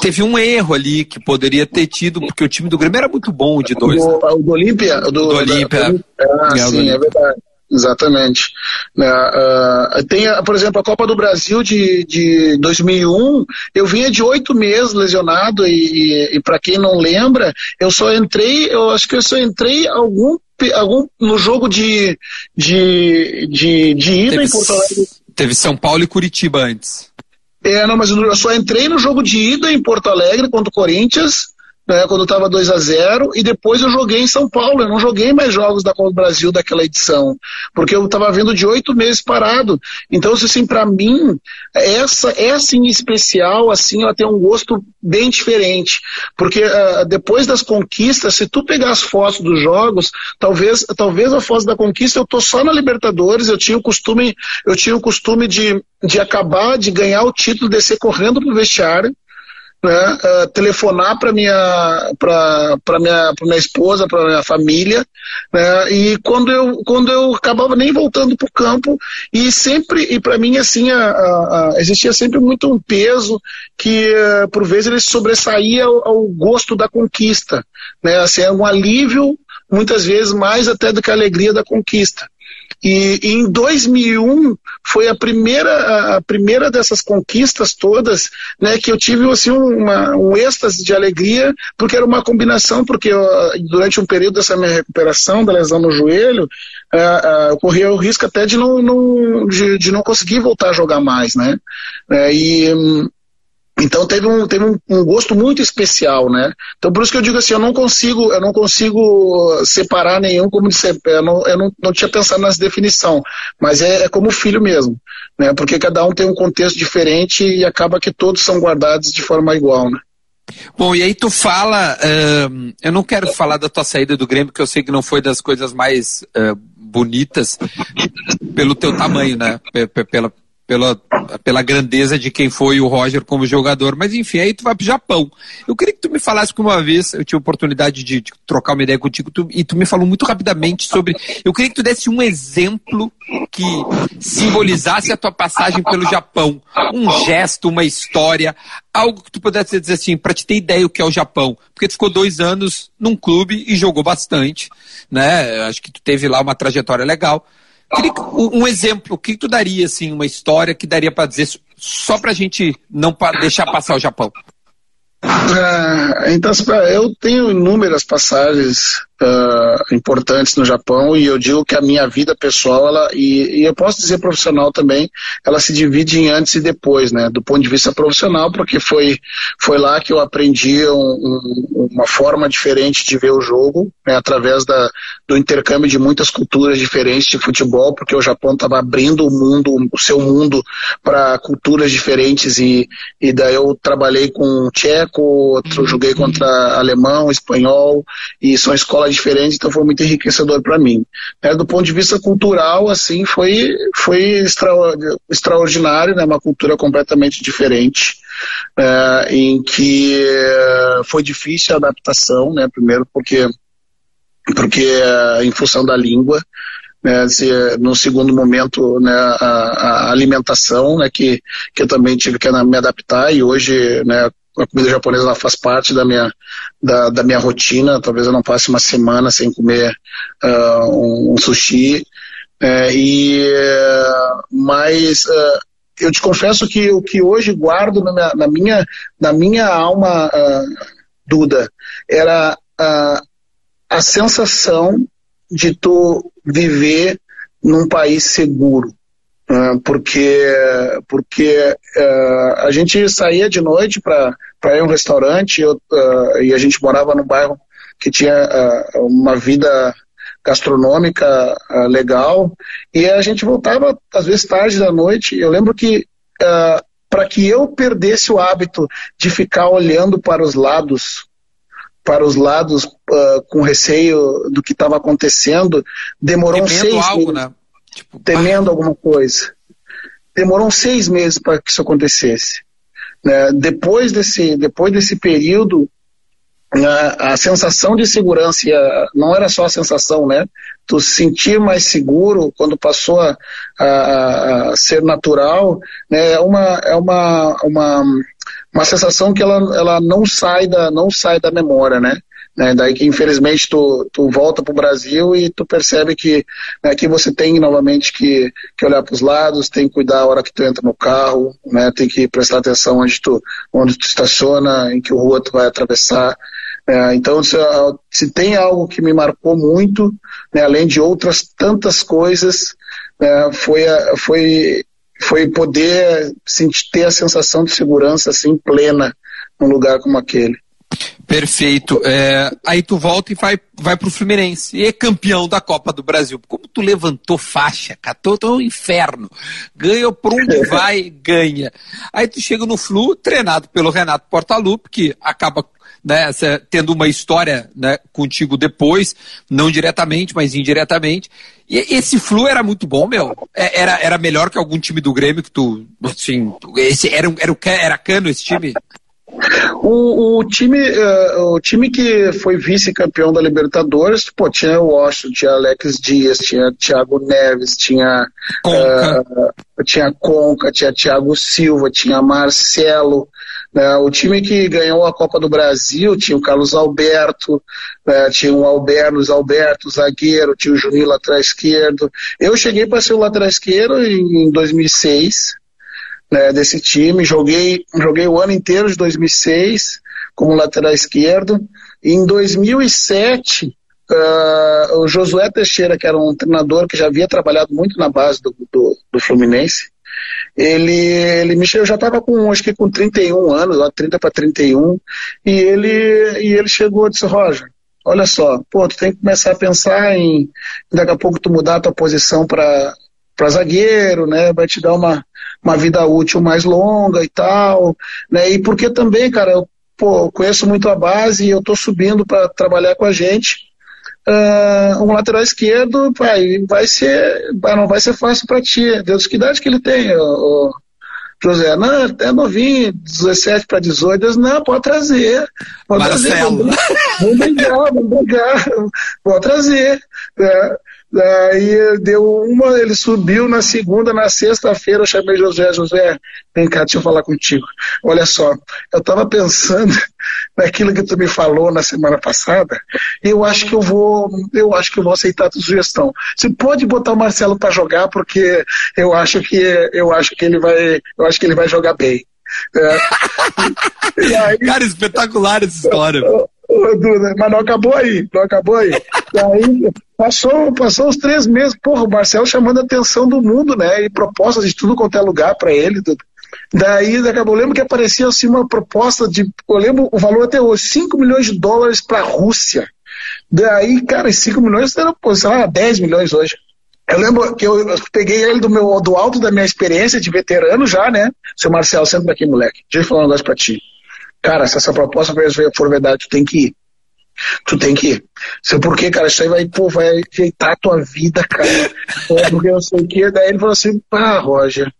teve um erro ali que poderia ter tido, porque o time do Grêmio era muito bom, o de dois. O, né? o do Olímpia? Do, do Olímpia. Ah, é, sim, é verdade. Exatamente. Uh, tem, por exemplo, a Copa do Brasil de, de 2001, eu vinha de oito meses lesionado e, e, e para quem não lembra, eu só entrei, eu acho que eu só entrei algum, algum no jogo de, de, de, de ida teve, em Porto Alegre. Teve São Paulo e Curitiba antes. É, não, mas eu só entrei no jogo de ida em Porto Alegre contra o Corinthians né, quando estava 2 a 0 e depois eu joguei em São Paulo. Eu não joguei mais jogos da Copa do Brasil daquela edição, porque eu estava vindo de oito meses parado. Então, assim, para mim, essa, essa em especial, assim, ela tem um gosto bem diferente, porque uh, depois das conquistas, se tu pegar as fotos dos jogos, talvez, talvez a foto da conquista eu tô só na Libertadores. Eu tinha o costume, eu tinha o costume de, de acabar de ganhar o título, descer correndo pro vestiário né, uh, telefonar para minha para minha pra minha esposa para minha família né, e quando eu quando eu acabava nem voltando para o campo e sempre e para mim assim a, a, a, existia sempre muito um peso que uh, por vezes ele sobressaía ao, ao, gosto da conquista né assim é um alívio muitas vezes mais até do que a alegria da conquista e, em 2001 foi a primeira, a primeira dessas conquistas todas, né, que eu tive assim uma, um êxtase de alegria, porque era uma combinação, porque eu, durante um período dessa minha recuperação da lesão no joelho, uh, uh, corria o risco até de não, não de, de, não conseguir voltar a jogar mais, né? Uh, e um, então teve um, teve um, um, gosto muito especial, né? Então por isso que eu digo assim, eu não consigo, eu não consigo separar nenhum como de eu não, eu não, não tinha pensado nessa definição, mas é, é, como filho mesmo, né? Porque cada um tem um contexto diferente e acaba que todos são guardados de forma igual, né? Bom, e aí tu fala, uh, eu não quero falar da tua saída do Grêmio, porque eu sei que não foi das coisas mais uh, bonitas pelo teu tamanho, né? Pela, pela, pela grandeza de quem foi o Roger como jogador. Mas enfim, aí tu vai pro Japão. Eu queria que tu me falasse que uma vez, eu tive a oportunidade de, de trocar uma ideia contigo, tu, e tu me falou muito rapidamente sobre. Eu queria que tu desse um exemplo que simbolizasse a tua passagem pelo Japão. Um gesto, uma história, algo que tu pudesse dizer assim, para te ter ideia o que é o Japão. Porque tu ficou dois anos num clube e jogou bastante, né? Acho que tu teve lá uma trajetória legal. Um exemplo, o que tu daria, assim, uma história que daria para dizer só para a gente não deixar passar o Japão? É, então, eu tenho inúmeras passagens uh, importantes no Japão e eu digo que a minha vida pessoal, ela, e, e, eu posso dizer profissional também, ela se divide em antes e depois, né? Do ponto de vista profissional, porque foi, foi lá que eu aprendi um, um, uma forma diferente de ver o jogo, né? através da, do intercâmbio de muitas culturas diferentes de futebol, porque o Japão estava abrindo o mundo, o seu mundo para culturas diferentes e, e daí eu trabalhei com tcheco, outro, joguei contra alemão, espanhol e são escolas diferente, então foi muito enriquecedor para mim. É, do ponto de vista cultural, assim, foi, foi extra, extraordinário, né, uma cultura completamente diferente, é, em que foi difícil a adaptação, né, primeiro porque, porque é, em função da língua, né, se, no segundo momento né, a, a, alimentação, né, que, que eu também tive que me adaptar e hoje né, a comida japonesa ela faz parte da minha, da, da, minha rotina. Talvez eu não passe uma semana sem comer uh, um, sushi. É, e, mas uh, eu te confesso que o que hoje guardo na minha, na minha, na minha alma, uh, Duda, era a sensação de tu viver num país seguro. Ah, porque, porque uh, a gente saía de noite para ir a um restaurante eu, uh, e a gente morava num bairro que tinha uma vida gastronômica legal e a gente voltava às vezes tarde da noite. Eu lembro que para que eu perdesse o hábito de ficar olhando para os lados para os lados com receio do que estava acontecendo demorou Temendo seis algo, meses. Né? Tipo, temendo alguma coisa. Demorou seis meses para que isso acontecesse. Né? Depois, desse, depois desse período, né, a sensação de segurança não era só a sensação, né? Tu se sentir mais seguro quando passou a, a, a ser natural, né? É uma é uma, uma, uma sensação que ela, ela não sai da não sai da memória, né? Né? Daí que infelizmente tu, tu volta para o Brasil e tu percebe que né, que você tem novamente que, que olhar para os lados, tem que cuidar a hora que tu entra no carro, né? tem que prestar atenção onde tu, onde tu estaciona, em que rua tu vai atravessar. É, então, se, se, tem algo que me marcou muito, né, além de outras tantas coisas, é, foi, foi, foi poder sentir, ter a sensação de segurança assim plena num lugar como aquele. Perfeito. É, aí tu volta e vai, vai pro Fluminense. E é campeão da Copa do Brasil. Como tu levantou faixa, catou, tu é um inferno. Ganha por onde vai, ganha. Aí tu chega no Flu, treinado pelo Renato Portaluppi, que acaba né, tendo uma história né, contigo depois, não diretamente, mas indiretamente. E esse Flu era muito bom, meu. É, era, era melhor que algum time do Grêmio que tu, assim, esse era, era, era cano esse time? O, o, time, uh, o time que foi vice-campeão da Libertadores, pô, tinha o Washington, tinha Alex Dias, tinha Thiago Neves, tinha Conca, uh, tinha, Conca tinha Thiago Silva, tinha Marcelo. Né? O time que ganhou a Copa do Brasil tinha o Carlos Alberto, né? tinha o Alberto, Alberto, zagueiro, tinha o Juninho lateral esquerdo. Eu cheguei para ser o lateral esquerdo em, em 2006 né, desse time. Joguei, joguei o ano inteiro de 2006 como lateral esquerdo. E em 2007, uh, o Josué Teixeira, que era um treinador que já havia trabalhado muito na base do, do, do Fluminense, ele, ele me eu já estava com acho que com 31 anos, lá 30 para 31, e ele e ele chegou e disse, Roger, olha só, pô, tu tem que começar a pensar em daqui a pouco tu mudar a tua posição para zagueiro, né? Vai te dar uma, uma vida útil mais longa e tal, né? E porque também, cara, eu pô, conheço muito a base e eu tô subindo para trabalhar com a gente, uh, um lateral esquerdo, pai, vai ser, não vai ser fácil para ti. Deus, que idade que ele tem, o, José? Não, é novinho, 17 para 18. Deus, não, pode trazer. Pode Marcelo. trazer. Vamos brigar, vamos brigar. Pode trazer. É. Daí deu uma, ele subiu na segunda, na sexta-feira eu chamei José, José, vem cá, deixa eu falar contigo. Olha só, eu estava pensando naquilo que tu me falou na semana passada, eu acho que eu vou, eu acho que eu vou aceitar a tua sugestão. Você pode botar o Marcelo para jogar, porque eu acho que eu acho que ele vai, eu acho que ele vai jogar bem. É. Aí, Cara, espetacular essa história. Mas não acabou aí, não acabou aí. Daí passou, passou os três meses, porra, o Marcelo chamando a atenção do mundo, né? E propostas de tudo quanto é lugar para ele. Daí, acabou, lembro que aparecia assim uma proposta de, eu lembro o valor até hoje, 5 milhões de dólares para a Rússia. Daí, cara, 5 milhões eram, sei lá, 10 milhões hoje. Eu lembro que eu, peguei ele do, meu, do alto da minha experiência de veterano já, né? Seu Marcelo, senta daqui, moleque. Deixa eu falar um negócio pra ti. Cara, se essa proposta for verdade, tu tem que ir. Tu tem que ir. Sei por quê, cara? Isso aí vai, pô, vai ajeitar a tua vida, cara. Porque eu sei o quê. Daí ele falou assim, pá, Roger,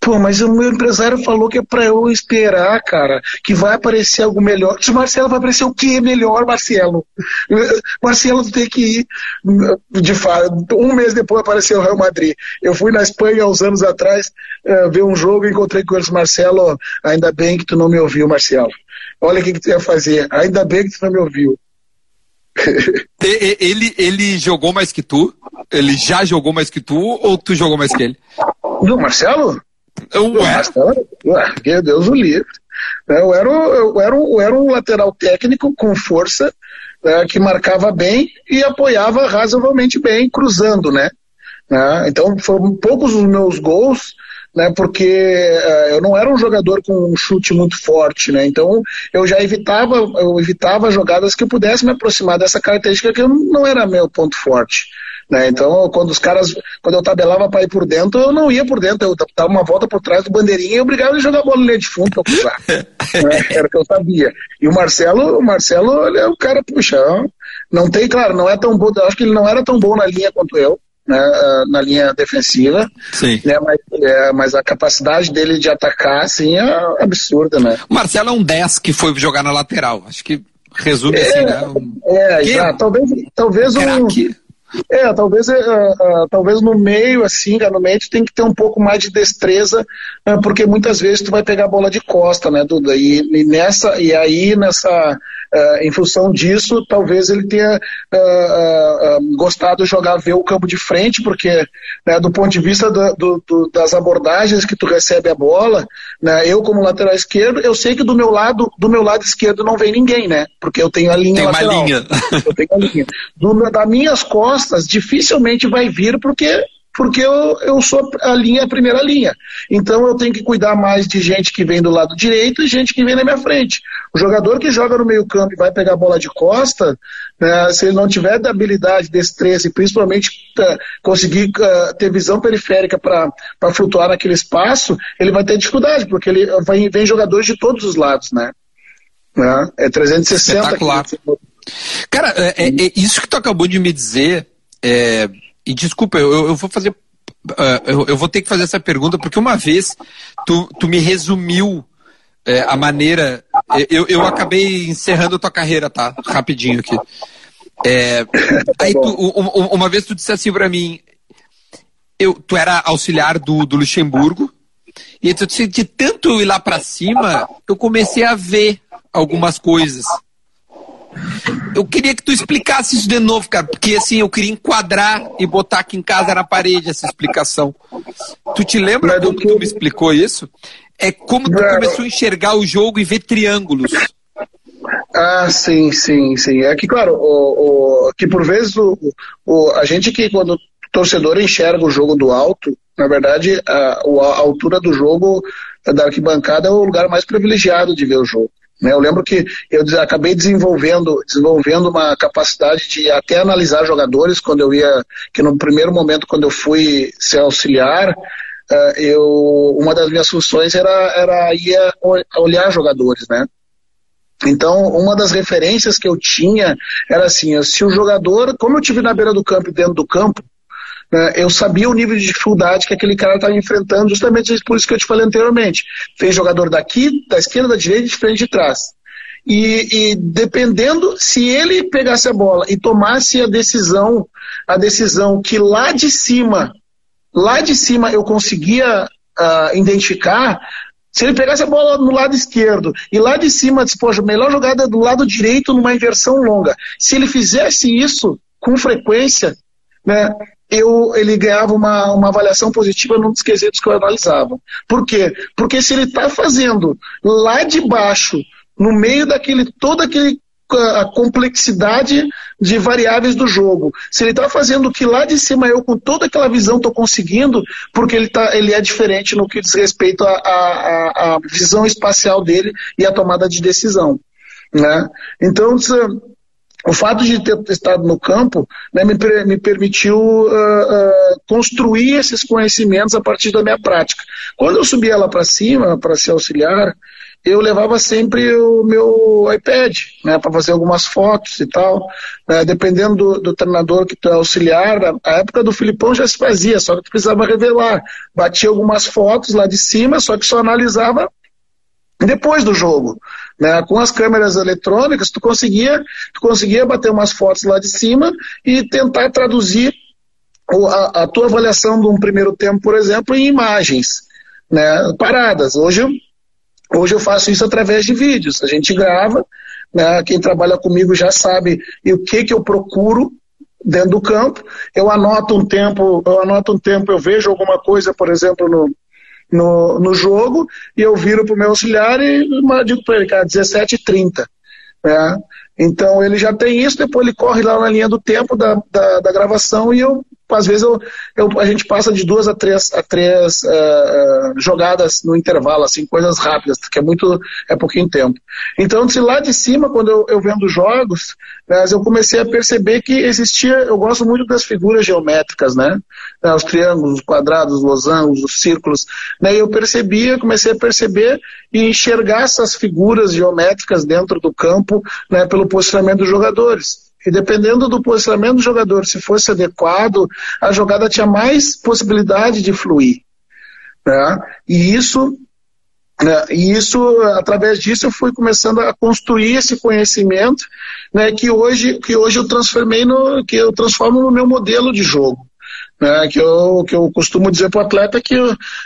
Pô, mas o meu empresário falou que é pra eu esperar, cara, que vai aparecer algo melhor. Se Marcelo vai aparecer o que melhor, Marcelo? Marcelo, tu tem que ir. De fato, um mês depois apareceu o Real Madrid. Eu fui na Espanha uns anos atrás uh, ver um jogo e encontrei com eles, Marcelo, ainda bem que tu não me ouviu, Marcelo. Olha o que, que tu ia fazer. Ainda bem que tu não me ouviu. ele, ele jogou mais que tu? Ele já jogou mais que tu ou tu jogou mais que ele? Não, Marcelo? Ué? Ué, que Deus o livre. É, eu era, eu, era, eu era um lateral técnico com força, né, que marcava bem e apoiava razoavelmente bem, cruzando, né? né? Então foram poucos os meus gols, né? Porque uh, eu não era um jogador com um chute muito forte, né? Então eu já evitava, eu evitava jogadas que pudessem me aproximar dessa característica que não era meu ponto forte. Né? Então, quando os caras, quando eu tabelava para ir por dentro, eu não ia por dentro, eu dava uma volta por trás do bandeirinha e obrigava ele a jogar bola linha de fundo para cruzar. né? Era o que eu sabia. E o Marcelo, o Marcelo, ele é o cara, puxa, não tem, claro, não é tão bom, acho que ele não era tão bom na linha quanto eu. Né, na linha defensiva, Sim. Né, mas, é, mas, a capacidade dele de atacar assim, é absurda. Né? O Marcelo é um 10 que foi jogar na lateral. Acho que resume é, assim, né? Um... É, exato. Talvez, talvez um, é, talvez, é, uh, talvez no meio, assim, no meio tu tem que ter um pouco mais de destreza, uh, porque muitas vezes tu vai pegar a bola de costa, né, Duda? E, e nessa, e aí nessa, uh, em função disso, talvez ele tenha gostado de jogar, ver o campo de frente, porque né, do ponto de vista do, do, do, das abordagens que tu recebe a bola, né, eu como lateral esquerdo, eu sei que do meu lado, do meu lado esquerdo não vem ninguém, né? Porque eu tenho a linha tem lateral. Uma linha. Eu tenho a linha. Do, das minhas costas costas dificilmente vai vir porque porque eu, eu sou a linha, a primeira linha. Então eu tenho que cuidar mais de gente que vem do lado direito e gente que vem na minha frente. O jogador que joga no meio campo e vai pegar a bola de costa, né, se ele não tiver da habilidade, destreza e principalmente uh, conseguir uh, ter visão periférica para flutuar naquele espaço, ele vai ter dificuldade, porque ele vai, vem jogadores de todos os lados, né? né? É 360. Espetacular. Cara, é, é, é, isso que tu acabou de me dizer, é, e desculpa, eu, eu vou fazer. Uh, eu, eu, vou ter que fazer essa pergunta, porque uma vez tu, tu me resumiu é, a maneira. Eu, eu acabei encerrando a tua carreira, tá? Rapidinho aqui. É, aí tu, uma vez tu disse assim pra mim, eu, tu era auxiliar do, do Luxemburgo, e tu disse, de tanto ir lá pra cima, eu comecei a ver algumas coisas. Eu queria que tu explicasse isso de novo, cara, porque assim, eu queria enquadrar e botar aqui em casa na parede essa explicação. Tu te lembra Mas como que... tu me explicou isso? É como tu Não. começou a enxergar o jogo e ver triângulos. Ah, sim, sim, sim. É que, claro, o, o que por vezes o, o, a gente que quando o torcedor enxerga o jogo do alto, na verdade, a, a altura do jogo da arquibancada é o lugar mais privilegiado de ver o jogo. Né? Eu lembro que eu acabei desenvolvendo, desenvolvendo uma capacidade de até analisar jogadores quando eu ia, que no primeiro momento quando eu fui ser auxiliar, eu, uma das minhas funções era, era ir olhar jogadores, né? Então, uma das referências que eu tinha era assim: se o jogador, como eu tive na beira do campo e dentro do campo, né, eu sabia o nível de dificuldade que aquele cara estava enfrentando, justamente por isso que eu te falei anteriormente. Fez jogador daqui, da esquerda, da direita de frente e de trás. E, e, dependendo se ele pegasse a bola e tomasse a decisão, a decisão que lá de cima, lá de cima eu conseguia uh, identificar, se ele pegasse a bola no lado esquerdo e lá de cima, poxa, melhor jogada do lado direito numa inversão longa. Se ele fizesse isso com frequência, né, eu, ele ganhava uma, uma avaliação positiva num dos quesitos que eu analisava. Por quê? Porque se ele está fazendo lá de baixo, no meio daquele, toda aquele a complexidade de variáveis do jogo. Se ele está fazendo o que lá de cima eu, com toda aquela visão, estou conseguindo, porque ele, tá, ele é diferente no que diz respeito à visão espacial dele e à tomada de decisão. Né? Então, o fato de ter estado no campo né, me, me, permitiu uh, uh, construir esses conhecimentos a partir da minha prática. Quando eu subia lá para cima, para ser auxiliar, eu levava sempre o meu iPad, né, para fazer algumas fotos e tal. Né, dependendo do, do, treinador que tu é auxiliar, a época do Filipão já se fazia, só que tu precisava revelar. Batia algumas fotos lá de cima, só que só analisava depois do jogo. Né, com as câmeras eletrônicas, tu conseguia, tu conseguia bater umas fotos lá de cima e tentar traduzir a, a tua avaliação de um primeiro tempo, por exemplo, em imagens. Né, paradas. Hoje Hoje eu faço isso através de vídeos. A gente grava, né? quem trabalha comigo já sabe o que, que eu procuro dentro do campo. Eu anoto um tempo, eu anoto um tempo, eu vejo alguma coisa, por exemplo, no, no, no jogo, e eu viro para o meu auxiliar e digo para ele, cara, 17h30. Né? Então ele já tem isso, depois ele corre lá na linha do tempo da, da, da gravação e eu às vezes eu, eu, a gente passa de duas a três, a três uh, jogadas no intervalo, assim, coisas rápidas, que é muito, é pouquinho tempo. Então, se lá de cima, quando eu, eu vendo jogos, né, eu comecei a perceber que existia, eu gosto muito das figuras geométricas, né? Os triângulos, os quadrados, os losangos, os círculos, né? E eu percebia, comecei a perceber e enxergar essas figuras geométricas dentro do campo, né, pelo posicionamento dos jogadores. E dependendo do posicionamento do jogador, se fosse adequado, a jogada tinha mais possibilidade de fluir. Né? E isso, né? e isso, através disso, eu fui começando a construir esse conhecimento, né? que hoje, que hoje eu transformei no, que eu transformo no meu modelo de jogo. Né, que, eu, que eu costumo dizer para o atleta que,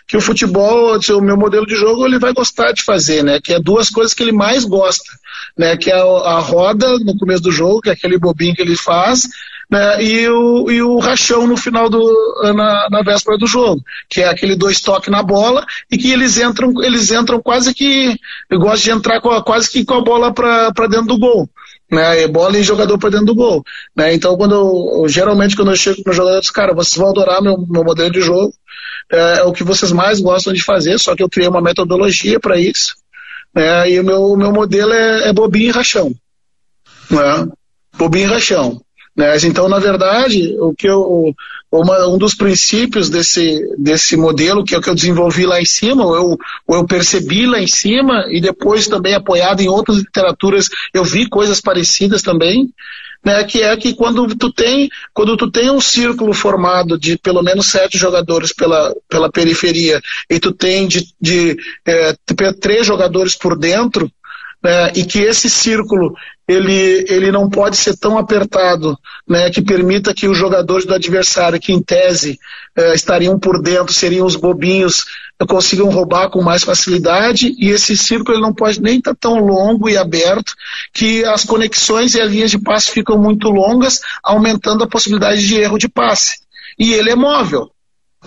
que o futebol, o meu modelo de jogo, ele vai gostar de fazer, né? Que é duas coisas que ele mais gosta, né? Que é a, a roda no começo do jogo, que é aquele bobinho que ele faz, né, e, o, e o rachão no final do na, na véspera do jogo, que é aquele dois toques na bola e que eles entram eles entram quase que eu gosto de entrar com, quase que com a bola para dentro do gol né? bola e jogador para dentro do gol. Né? Então, quando eu, geralmente quando eu chego para jogador, eu digo, cara, vocês vão adorar meu, meu modelo de jogo, é, é, o que vocês mais gostam de fazer, só que eu criei uma metodologia para isso, né? e o meu, meu modelo é, é bobinho e rachão. Né? Bobinho e rachão. Né? Então, na verdade, o que eu, uma, um dos princípios desse, desse modelo, que é o que eu desenvolvi lá em cima, ou eu, ou eu percebi lá em cima, e depois também apoiado em outras literaturas, eu vi coisas parecidas também, né, que é que quando tu tem, quando tu tem um círculo formado de pelo menos sete jogadores pela, pela periferia, e tu tem de, de é, três jogadores por dentro, né, e que esse círculo ele, ele não pode ser tão apertado né, que permita que os jogadores do adversário, que em tese eh, estariam por dentro, seriam os bobinhos, consigam roubar com mais facilidade, e esse círculo ele não pode nem estar tá tão longo e aberto que as conexões e as linhas de passe ficam muito longas, aumentando a possibilidade de erro de passe. E ele é móvel.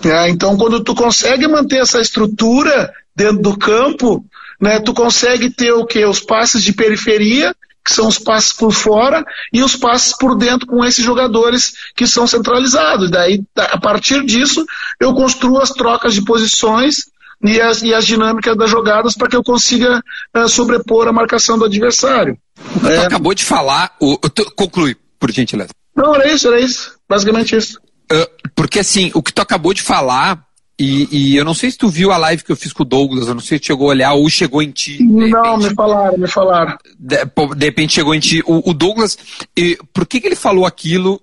Né? Então, quando tu consegue manter essa estrutura dentro do campo, né, tu consegue ter o que? Os passes de periferia, que são os passes por fora, e os passes por dentro com esses jogadores que são centralizados. Daí, a partir disso, eu construo as trocas de posições e as, e as dinâmicas das jogadas para que eu consiga uh, sobrepor a marcação do adversário. Tu é... acabou de falar, o, tu, conclui, por gentileza. Não, era isso, era isso. Basicamente isso. Uh, porque assim, o que tu acabou de falar E, e, eu não sei se tu viu a live que eu fiz com o Douglas, eu não sei se chegou a olhar ou chegou em ti. Não, repente. me falaram, me falaram. De, de, repente chegou em ti. O, o Douglas, e, por que, que ele falou aquilo?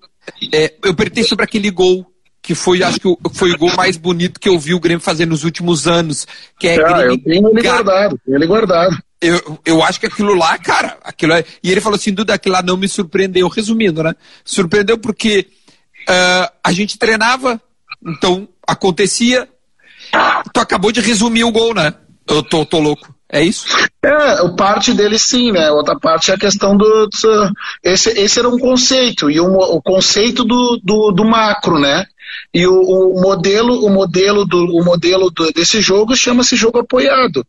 É, eu perguntei sobre aquele gol que foi, acho que foi o gol mais bonito que eu vi o Grêmio fazer nos últimos anos. Que é ah, eu tenho ele guardado, tenho ele guardado. Eu, eu acho que aquilo lá, cara, aquilo é... E ele falou assim, Duda, aquilo lá não me surpreendeu. Resumindo, né? Surpreendeu porque uh, a gente treinava, então acontecia. Tu acabou de resumir o gol, né? Eu tô, tô louco. É isso? É, parte dele sim, né? Outra parte é a questão do. esse, esse era um conceito, e o, o conceito do, do, do, macro, né? E o, o modelo, o modelo, do, o modelo do, desse jogo chama-se jogo apoiado.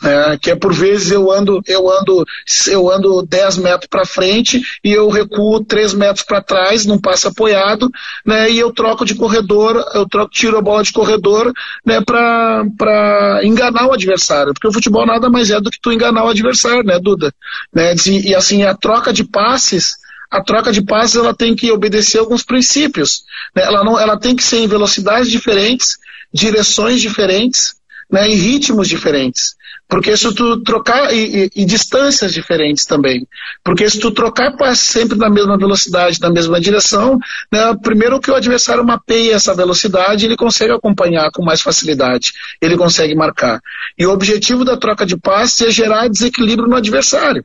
É, que é por vezes eu ando eu ando eu ando 10 metros para frente e eu recuo 3 metros para trás num passo apoiado né e eu troco de corredor eu troco tiro a bola de corredor né para enganar o adversário porque o futebol nada mais é do que tu enganar o adversário né Duda né e, e assim a troca de passes a troca de passes ela tem que obedecer alguns princípios né? ela não ela tem que ser em velocidades diferentes direções diferentes né, e ritmos diferentes. Porque se tu trocar, e, e, e, distâncias diferentes também. Porque se tu trocar sempre na mesma velocidade, na mesma direção, né, primeiro que o adversário mapeia essa velocidade, ele consegue acompanhar com mais facilidade. Ele consegue marcar. E o objetivo da troca de passe é gerar desequilíbrio no adversário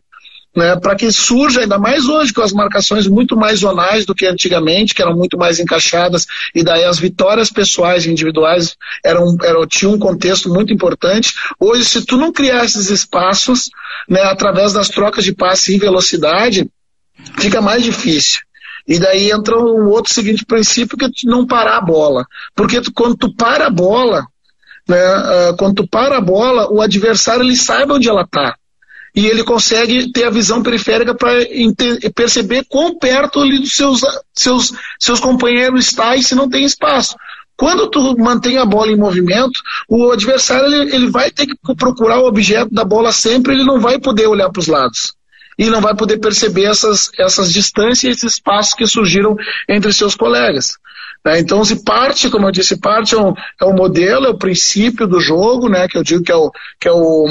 né, para que surja, ainda mais hoje, com as marcações muito mais zonais do que antigamente, que eram muito mais encaixadas, e daí as vitórias pessoais e individuais eram, eram, tinham um contexto muito importante. Hoje, se tu não criar esses espaços, né, através das trocas de passe e velocidade, fica mais difícil. E daí entra um outro seguinte princípio que é não parar a bola. Porque tu, quando tu para a bola, né, uh, quando tu para a bola, o adversário ele sabe onde ela está e ele consegue ter a visão periférica para perceber quão perto ali dos seus, seus, seus companheiros está e se não tem espaço. Quando tu mantém a bola em movimento, o adversário ele, ele vai ter que procurar o objeto da bola sempre, ele não vai poder olhar para os lados. E não vai poder perceber essas, essas distâncias e esses espaços que surgiram entre seus colegas. Né? Então, se parte, como eu disse, parte é um, é um modelo, é o princípio do jogo, né? que eu digo que é o, que é o,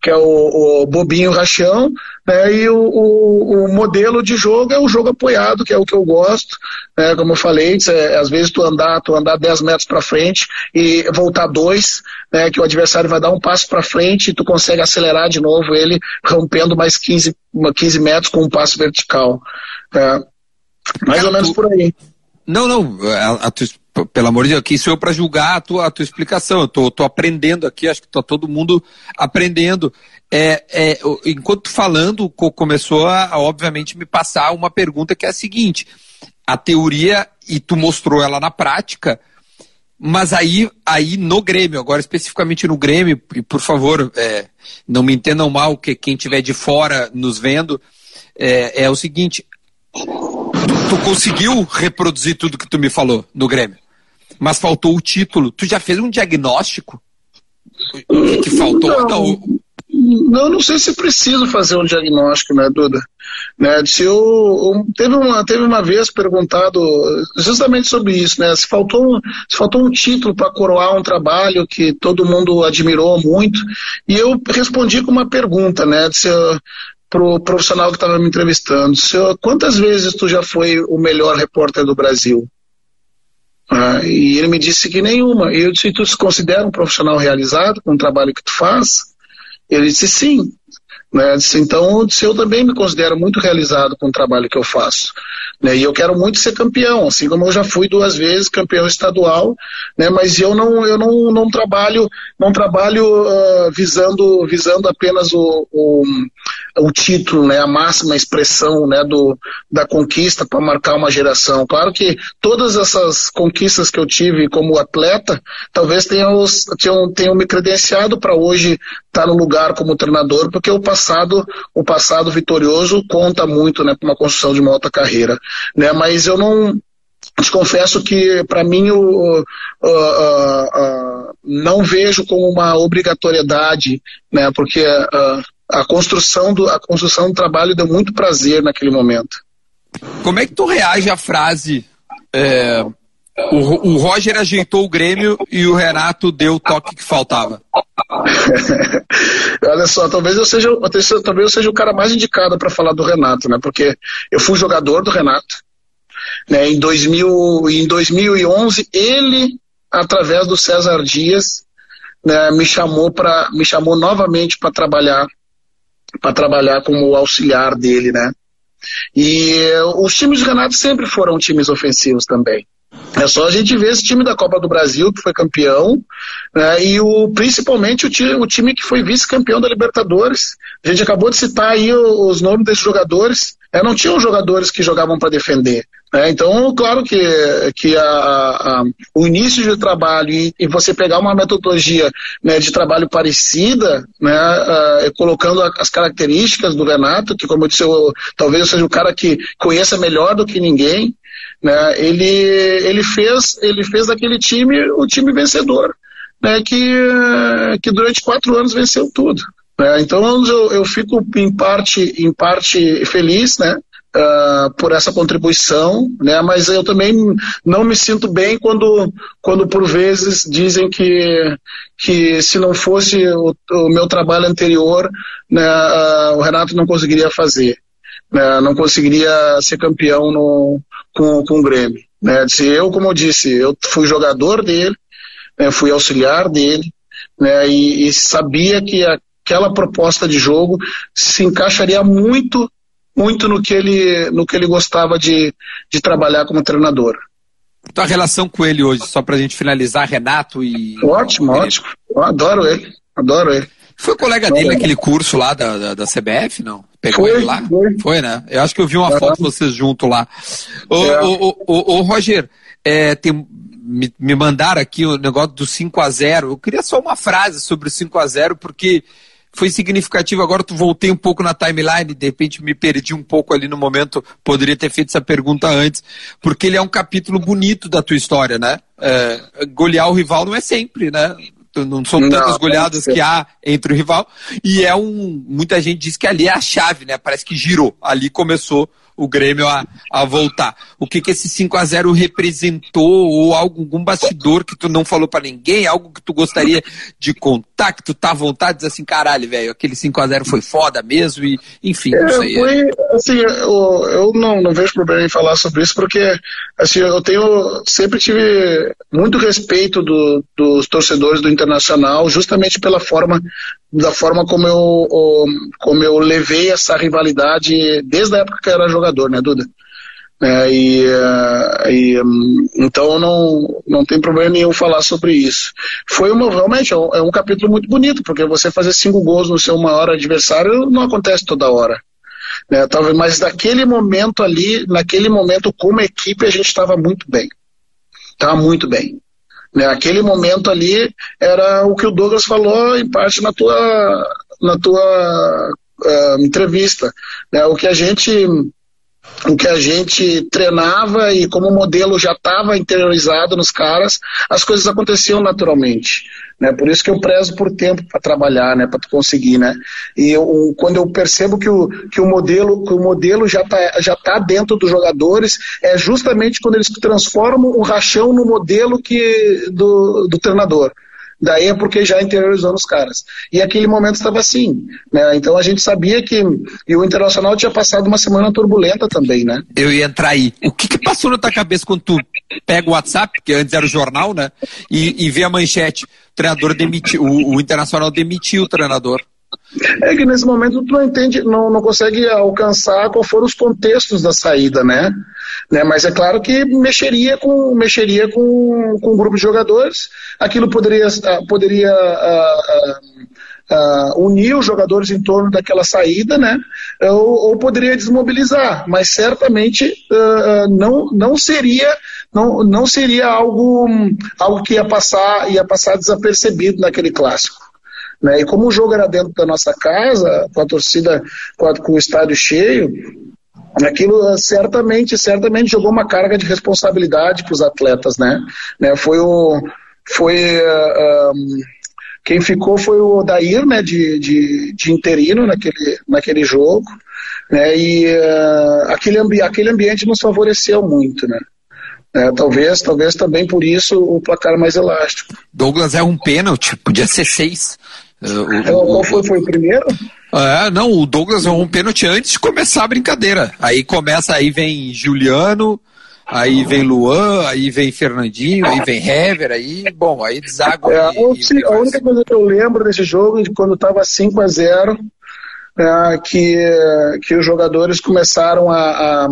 que é o, o bobinho rachão, né, e o, o, o, modelo de jogo é o jogo apoiado, que é o que eu gosto, né, como eu falei, é, às vezes tu andar, tu andar 10 metros para frente e voltar dois, né, que o adversário vai dar um passo para frente e tu consegue acelerar de novo ele, rompendo mais 15, 15 metros com um passo vertical. Né. Mais ou menos por aí. Não, não, a, a, pelo amor de Deus, quem sou eu para julgar a tua, a tua explicação? Eu tô, tô aprendendo aqui, acho que tá todo mundo aprendendo. É, é, enquanto falando, começou a, obviamente, me passar uma pergunta que é a seguinte: a teoria, e tu mostrou ela na prática, mas aí, aí no Grêmio, agora especificamente no Grêmio, e por favor, é, não me entendam mal, que quem estiver de fora nos vendo, é, é o seguinte: tu conseguiu reproduzir tudo que tu me falou no Grêmio. Mas faltou o título. Tu já fez um diagnóstico? O que, que faltou? Não, não, não, não sei se preciso fazer um diagnóstico, né, Duda? Né, se eu, teve, uma, teve uma vez perguntado justamente sobre isso, né? Se faltou, se faltou um título para coroar um trabalho que todo mundo admirou muito, e eu respondi com uma pergunta, né? Se eu, pro profissional que estava me entrevistando, Senhor, quantas vezes tu já foi o melhor repórter do Brasil? Ah, e ele me disse que nenhuma. E eu disse, tu se considera um profissional realizado com o trabalho que tu faz? Ele disse, sim. Né? Então, eu também me considero muito realizado com o trabalho que eu faço. Né? E eu quero muito ser campeão, assim como eu já fui duas vezes campeão estadual, né? mas eu não, eu não, não trabalho, não trabalho uh, visando, visando apenas o, o, o, título, né? a máxima expressão né? Do, da conquista para marcar uma geração. Claro que todas essas conquistas que eu tive como atleta, talvez tenham, tenham, tenham me credenciado para hoje estar tá no lugar como treinador, porque o passado, o passado vitorioso conta muito né, para uma construção de uma outra carreira né? Mas eu não te confesso que para mim uh, não vejo como uma obrigatoriedade, né? Porque a construção do a construção do trabalho deu muito prazer naquele momento. Como é que tu reage à frase é, O, o Roger ajeitou o Grêmio e o Renato deu o toque que faltava. Olha só, talvez eu seja, talvez eu seja o cara mais indicado para falar do Renato, né? Porque eu fui jogador do Renato. Né? Em, 2000, em 2011, ele, através do César Dias, né, me chamou para me chamou novamente para trabalhar para trabalhar como auxiliar dele, né? E os times do Renato sempre foram times ofensivos também. É só a gente ver esse time da Copa do Brasil, que foi campeão, né, e o, principalmente o time, o time que foi vice-campeão da Libertadores. A gente acabou de citar aí os nomes desses jogadores. É, não tinham jogadores que jogavam para defender. Né, então, claro que, que a, a, o início de trabalho e, e, você pegar uma metodologia né, de trabalho parecida, né, uh, colocando as características do Renato, que como eu disse, eu, talvez seja o cara que conheça melhor do que ninguém, né? Ele, ele, fez, ele fez daquele time o time vencedor, né? que, que durante quatro anos venceu tudo. Né? Então eu, eu fico em parte, em parte feliz, né? Uh, por essa contribuição, né? Mas eu também não me sinto bem quando, quando por vezes dizem que, que se não fosse o, o meu trabalho anterior, né, uh, o Renato não conseguiria fazer, né? não conseguiria ser campeão no, com, com o Grêmio. Né? Se eu, como eu disse, eu fui jogador dele, né? fui auxiliar dele, né? E, e, sabia que aquela proposta de jogo se encaixaria muito, muito no que ele, no que ele gostava de, de trabalhar como treinador. Tua relação com ele hoje, só para a gente finalizar, Renato e. Ótimo, ótimo. Eu adoro ele, adoro ele. Foi colega dele naquele curso lá da, da, da CBF, não? Pegou foi, ele lá? Foi. foi. né? Eu acho que eu vi uma foto de vocês junto lá. Ô, é. ô, ô, ô Roger, é, tem, me, me mandaram aqui o negócio do 5 a 0 Eu queria só uma frase sobre o 5 a 0 porque foi significativo. Agora tu voltei um pouco na timeline, de repente me perdi um pouco ali no momento. Poderia ter feito essa pergunta antes, porque ele é um capítulo bonito da tua história, né? É, golear o rival não é sempre, né? não são tantas goleadas que há entre o rival. E é um. Muita gente diz que ali é a chave, né? Parece que girou. Ali começou o Grêmio a, a voltar. O que, que esse 5 a 0 representou, ou algum bastidor que tu não falou para ninguém, algo que tu gostaria de contar, que tu tá à vontade, dizer assim, caralho, velho, aquele 5 a 0 foi foda mesmo, e enfim, não é, sei. Foi, assim, eu, eu não, não vejo problema em falar sobre isso, porque assim, eu tenho, sempre tive muito respeito do, dos torcedores do Internacional, justamente pela forma da forma como eu, como eu levei essa rivalidade desde a época que eu era jogador, né, Duda? É, e, é, e, então não, não tem problema nenhum falar sobre isso. Foi uma, realmente é um, é um, capítulo muito bonito, porque você fazer cinco gols no seu maior adversário não acontece toda hora. Né? Talvez, mas naquele momento ali, naquele momento como equipe a gente estava muito bem. Estava muito bem. Né? Aquele momento ali era o que o Douglas falou em parte na tua, na tua uh, entrevista. Né? O que a gente o que a gente treinava e como o modelo já estava interiorizado nos caras, as coisas aconteciam naturalmente. Né? Por isso que eu prezo por tempo para trabalhar, né? para conseguir. Né? E eu, quando eu percebo que o, que o modelo, que o modelo já está já tá dentro dos jogadores, é justamente quando eles transformam o rachão no modelo que, do, do treinador. Daí é porque já interiorizou nos caras. E aquele momento estava assim. Né? Então a gente sabia que. E o Internacional tinha passado uma semana turbulenta também, né? Eu ia entrar aí. O que, que passou na tua cabeça quando tu pega o WhatsApp, que antes era o jornal, né? E, e vê a manchete. O treinador demitiu. O, o Internacional demitiu o treinador. É que nesse momento tu não entende, não, não consegue alcançar qual foram os contextos da saída, né? né? Mas é claro que mexeria com mexeria com, com um grupo de jogadores. Aquilo poderia, ah, poderia uh, uh, uh, unir os jogadores em torno daquela saída, né? Ou, ou poderia desmobilizar, mas certamente não, não seria não, não seria algo, algo que ia passar, ia passar desapercebido naquele clássico. Né? E como o jogo era dentro da nossa casa, com a torcida, com, a, com o estádio cheio, aquilo certamente, certamente jogou uma carga de responsabilidade para os atletas, né? né? Foi o, foi uh, um, quem ficou foi o Odair, né? De, de, de interino naquele, naquele jogo, né? E uh, aquele, ambi aquele ambiente nos favoreceu muito, né? É, talvez, talvez também por isso o placar mais elástico. Douglas é um pênalti, podia ser seis. O, é, Qual foi, foi o primeiro? É, não, o Douglas é um pênalti antes de começar a brincadeira. Aí começa, aí vem Juliano, aí vem Luan, aí vem Fernandinho, aí vem Hever, aí, bom, aí deságua. É, e, a única coisa que eu lembro desse jogo, de quando estava 5 a 0 é, que, que os jogadores começaram a, a,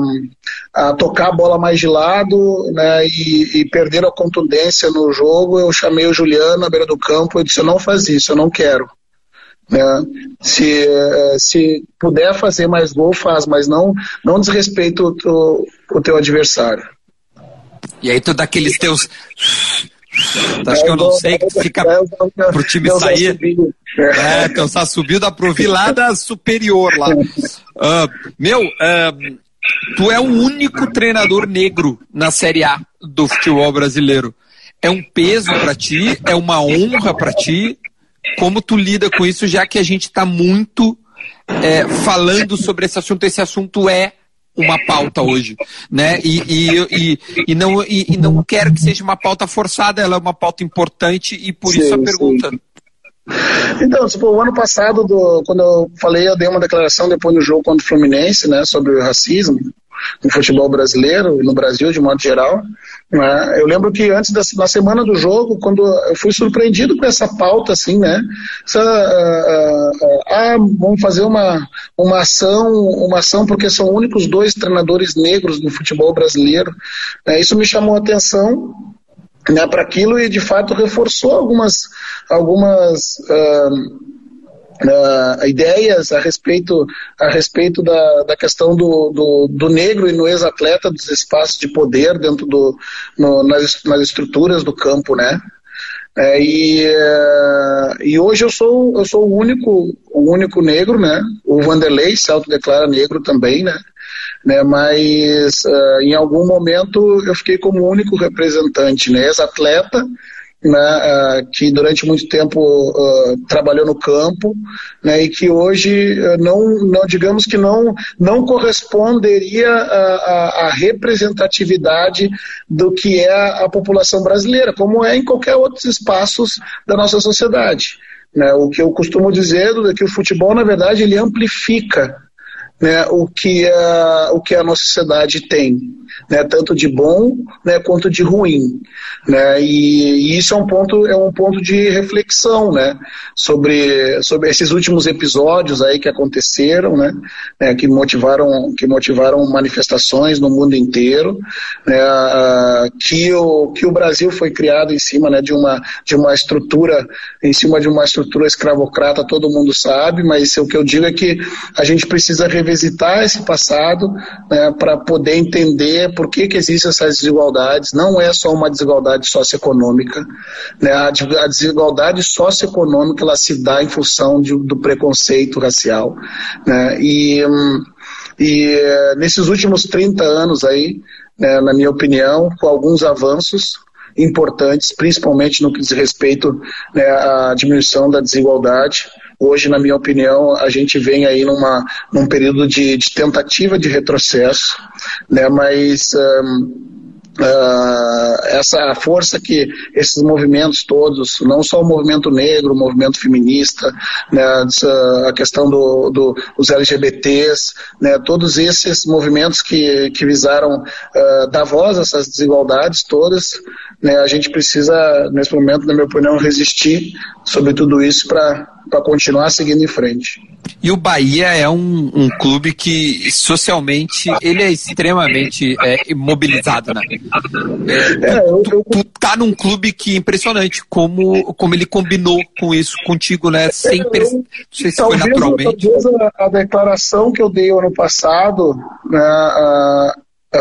a, tocar a bola mais de lado né, e, e perderam a contundência no jogo. Eu chamei o Juliano na beira do campo e disse: Eu não faz isso, eu não quero. Né? Se, é, se puder fazer mais gol, faz, mas não, não desrespeita o, o, o teu adversário. E aí tu dá aqueles teus Acho que eu não sei que fica pro time sair. É, cansar subiu, da superior lá. Uh, meu, uh, tu é o único treinador negro na Série A do futebol brasileiro. É um peso para ti? É uma honra para ti? Como tu lida com isso, já que a gente está muito é, falando sobre esse assunto? Esse assunto é uma pauta hoje, né? E, e, e, e não, e, e, não quero que seja uma pauta forçada, ela é uma pauta importante e por sim, isso a pergunta. Sim. Então, tipo, o ano passado, do, quando eu falei, eu dei uma declaração depois do jogo contra o Fluminense, né, sobre o racismo no futebol brasileiro e no Brasil de modo geral. Né? Eu lembro que antes da na semana do jogo, quando eu fui surpreendido com essa pauta, assim, né? Essa, uh, uh, ah, vamos fazer uma, uma ação, uma ação porque são únicos dois treinadores negros no futebol brasileiro. Né? Isso me chamou a atenção né, para aquilo e de fato reforçou algumas, algumas uh, ideias a respeito, a respeito da, da questão do, do, do negro e no ex-atleta, dos espaços de poder dentro do, no, nas, nas estruturas do campo, né? É, e, uh, e hoje eu sou, eu sou o único, o único negro, né? O Vanderlei se autodeclara negro também, né? né? Mas uh, em algum momento eu fiquei como único representante, né? Ex-atleta, né, uh, que durante muito tempo uh, trabalhou no campo, né, e que hoje uh, não, não, digamos que não, não corresponderia à representatividade do que é a, a, população brasileira, como é em qualquer outros espaços da nossa sociedade. Né. O que eu costumo dizer é que o futebol, na verdade, ele amplifica né, o, que a, o que a nossa sociedade tem né, tanto de bom né, quanto de ruim. Né, e, e, isso é um ponto, é um ponto de reflexão né, sobre, sobre esses últimos episódios aí que aconteceram, né, né que, motivaram, que motivaram manifestações no mundo inteiro, né, que, o, que o Brasil foi criado em cima né, de, uma, de uma estrutura, em cima de uma estrutura escravocrata, todo mundo sabe, mas o que eu digo é que a gente precisa revisitar esse passado né, para poder entender por que, que existem essas desigualdades. Não é só uma desigualdade socioeconômica. Né? A, desigualdade socioeconômica ela se dá em função de, do preconceito racial. Né? E, e nesses últimos 30 anos aí, né, na minha opinião, com alguns avanços, importantes, principalmente no que diz respeito né, à diminuição da desigualdade. Hoje, na minha opinião, a gente vem aí numa, num período de, de tentativa de retrocesso, né, mas um, Uh, essa força que esses movimentos todos, não só o movimento negro, o movimento feminista, né, a questão do, do, dos LGBTs, né, todos esses movimentos que, que visaram uh, dar voz a essas desigualdades todas, né, a gente precisa, nesse momento, na minha opinião, resistir sobre tudo isso para continuar seguindo em frente. E o Bahia é um, um, clube que socialmente ele é extremamente é, mobilizado, né? É, é, eu, tu, tu, tá num clube que é impressionante como, como ele combinou com isso contigo, né? Sem é, não sei se talvez, foi naturalmente. Talvez a, a, declaração que eu dei ano passado, né, a,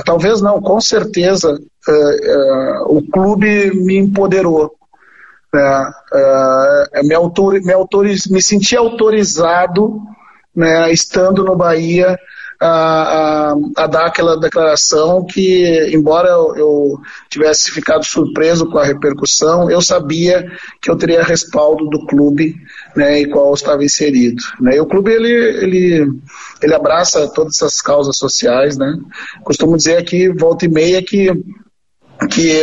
talvez não, com certeza uh, uh, o clube me empoderou. Né? Me, autor, me, autoriz, me senti autorizado, né, estando no Bahia, a, a, a, dar aquela declaração que, embora eu, eu, tivesse ficado surpreso com a repercussão, eu sabia que eu teria respaldo do clube né, em qual eu estava inserido. Né. E o clube ele, ele, ele abraça todas essas causas sociais. Né. Costumo dizer aqui, volta e meia, que que,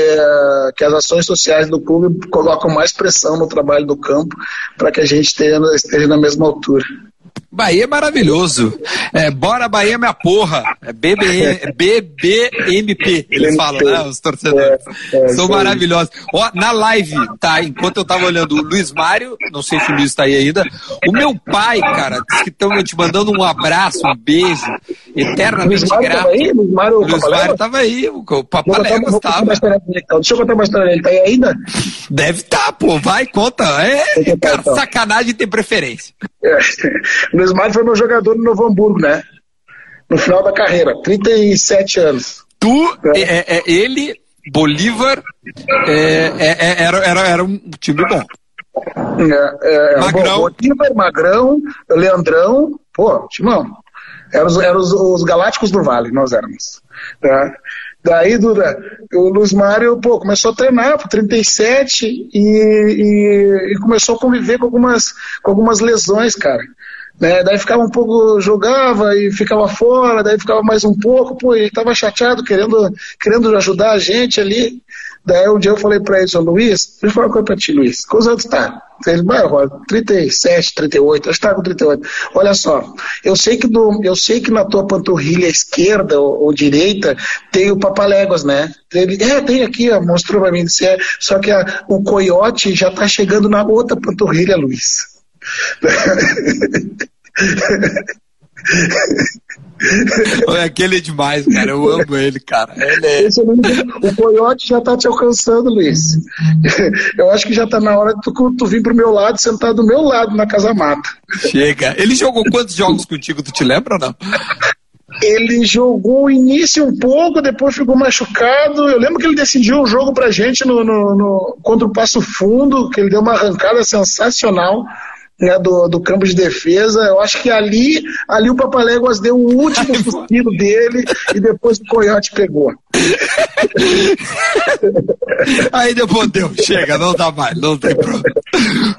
que as ações sociais do clube colocam mais pressão no trabalho do campo para que a gente esteja na mesma altura. Bahia é maravilhoso. É, bora Bahia minha porra. É BB, BBMP, eles falam, né? Os torcedores. É, é, São maravilhosos. Ó, na live, tá? Enquanto eu tava olhando o Luiz Mário, não sei se o Luiz tá aí ainda. O meu pai, cara, disse que estão te mandando um abraço, um beijo, eternamente grato. Luiz Mário, Luiz Mário tava aí, o Papaléguas tava. Deixa eu contar uma história, ele tá aí ainda? Deve tá, pô, vai, conta. É, cara, então. sacanagem ter preferência. É. Luiz Mário foi meu jogador no Novo Hamburgo, né? No final da carreira, 37 anos. Tu, é. É, é, ele, Bolívar, é, é, era, era, era um time bom. Magrão. Bolívar, Magrão, Leandrão, pô, timão. Eram os, eram os, os galácticos do Vale, nós éramos. Tá? Daí, Duda, o Luiz Mário, pô, começou a treinar por 37 e, e, e começou a conviver com algumas, com algumas lesões, cara. Né? Daí ficava um pouco, jogava e ficava fora, daí ficava mais um pouco, pô, ele estava chateado, querendo, querendo ajudar a gente ali. Daí um dia eu falei para ele, Luiz, deixa eu falar uma coisa para ti, Luiz, quantos anos tá? Ele, vai, 37, 38, acho que tá com 38. Olha só, eu sei que, do, eu sei que na tua panturrilha esquerda ou, ou direita tem o papaléguas, né? Ele, é, tem aqui, ó, mostrou para mim, disse, é, só que a, o coiote já tá chegando na outra panturrilha, Luiz. Aquele é demais, cara. Eu amo ele, cara. Ele é... O coiote já tá te alcançando, Luiz. Eu acho que já tá na hora de tu, tu vir pro meu lado, sentar do meu lado na casa mata. Chega. Ele jogou quantos jogos contigo, tu te lembra ou não? Ele jogou o início um pouco, depois ficou machucado. Eu lembro que ele decidiu o jogo pra gente no, no, no contra o Passo Fundo, que ele deu uma arrancada sensacional né, do, do campo de defesa. Eu acho que ali, ali o Papaléguas deu o último suspiro dele e depois o Coyote pegou. Aí depois deu, chega, não dá mais, não tem problema.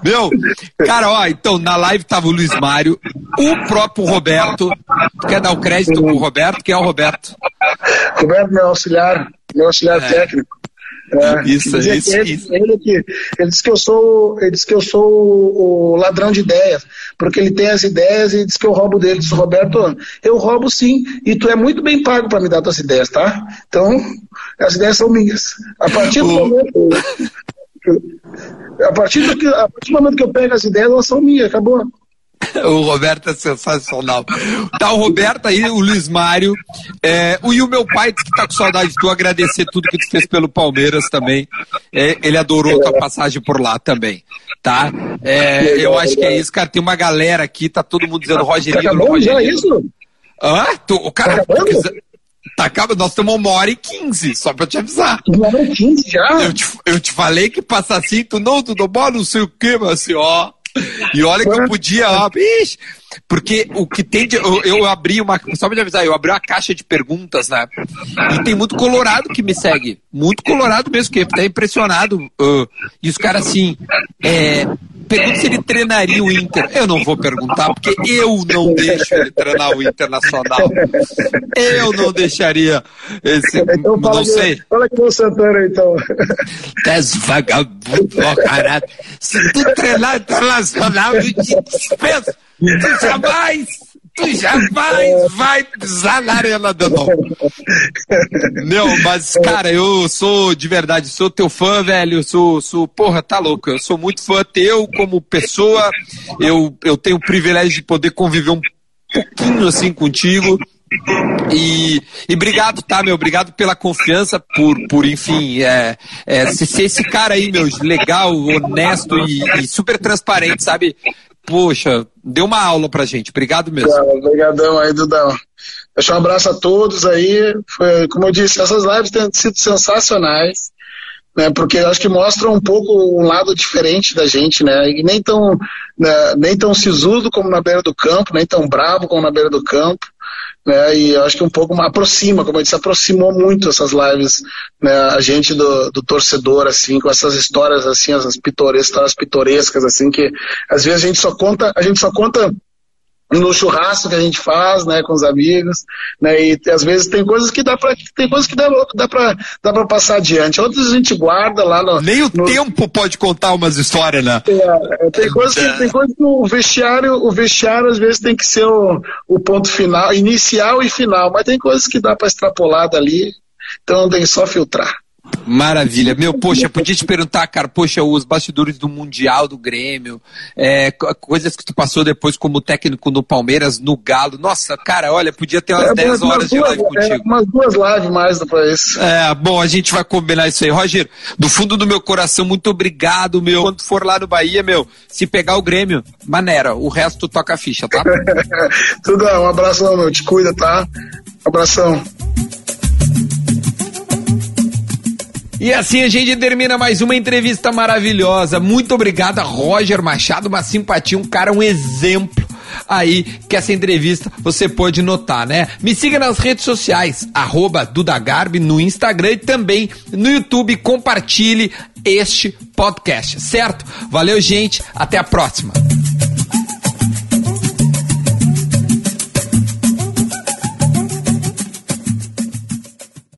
Meu, cara, ó, então na live tava o Luiz Mário, o próprio Roberto. Tu quer dar o crédito pro Roberto? Quem é o Roberto? Roberto, meu auxiliar, meu auxiliar é. técnico. É, isso, isso, ele, isso. Ele, ele, ele disse que eu sou, ele disse que eu sou o, o, ladrão de ideias, porque ele tem as ideias e diz que eu roubo dele. Disse, Roberto, eu roubo sim, e tu é muito bem pago para me dar tuas ideias, tá? Então, as ideias são minhas. A partir do momento. A partir, do que, a partir do momento que eu pego as ideias, elas são minhas, acabou. O Roberto é sensacional. Tá o Roberto aí, o Luiz Mário. É, e o meu pai que tá com saudade de tu agradecer tudo que tu fez pelo Palmeiras também. É, ele adorou a tua passagem por lá também. Tá? É, eu acho que é isso, cara. Tem uma galera aqui, tá todo mundo dizendo Rogerinho. Tá Rogerinho. Já isso? Hã? Tu, o cara. Tá Tá acabando, nós estamos uma hora e quinze, só pra te avisar. Uma hora e quinze já? Eu te, eu te falei que passa assim, tu não, tu não, não sei o que, mas assim, ó. E olha que eu podia, ó, bicho, porque o que tem de, eu, eu, abri uma, só te avisar, eu abri uma caixa de perguntas, né? E tem muito colorado que me segue, muito colorado mesmo, que tá impressionado. Uh, e os caras assim, é, pergunta se ele treinaria o Inter. Eu não vou perguntar, porque eu não deixo ele treinar o Internacional. Eu não deixaria esse. Então, não que, sei. Fala que o Santana, então. Tás vagabundo, caralho. Se tu treinar Internacional, eu te dispenso. Tu jamais tu jamais vai pisar na arena de novo. Não, mas, cara, eu sou de verdade, sou teu fã, velho. Sou, sou, porra, tá louco. Eu sou muito fã teu como pessoa. Eu, eu tenho o privilégio de poder conviver um pouquinho assim contigo. E, e obrigado, tá, meu? Obrigado pela confiança, por, por enfim, é, é, ser esse cara aí, meu, legal, honesto e, e super transparente, sabe? Poxa, deu uma aula pra gente. Obrigado mesmo. Obrigadão aí, Dudão. Deixa um abraço a todos aí. Foi, como eu disse, essas lives têm sido sensacionais, né? Porque acho que mostram um pouco um lado diferente da gente, né? E nem tão, né, nem tão sisudo como na beira do campo, nem tão bravo como na beira do campo né? E eu acho que um pouco aproxima, como eu disse, aproximou muito essas lives, né? A gente do, do torcedor, assim, com essas histórias, assim, essas pitorescas, histórias pitorescas, assim, que às vezes a gente só conta, a gente só conta no churrasco que a gente faz, né, com os amigos, né, e às vezes tem coisas que dá para tem coisas que dá, dá para dá para passar adiante, outras a gente guarda lá no nem o no... tempo pode contar umas histórias, né? É, tem coisas que tem coisas que o vestiário o vestiário às vezes tem que ser o, o ponto final, inicial e final, mas tem coisas que dá para extrapolar dali, então tem só filtrar. Maravilha. Meu, poxa, podia te perguntar, cara, poxa, os bastidores do Mundial do Grêmio, é, coisas que tu passou depois como técnico no Palmeiras, no Galo. Nossa, cara, olha, podia ter umas é, 10 horas de live contigo. É, umas duas lives mais pra isso. É, bom, a gente vai combinar isso aí. Roger, do fundo do meu coração, muito obrigado, meu. Quando for lá no Bahia, meu, se pegar o Grêmio, maneira, o resto toca a ficha, tá? Tudo, um abração, meu. Te cuida, tá? abração. E assim a gente termina mais uma entrevista maravilhosa. Muito obrigado, Roger Machado, uma simpatia, um cara, um exemplo aí que essa entrevista você pode notar, né? Me siga nas redes sociais, arroba Dudagarbi no Instagram e também no YouTube. Compartilhe este podcast, certo? Valeu, gente. Até a próxima.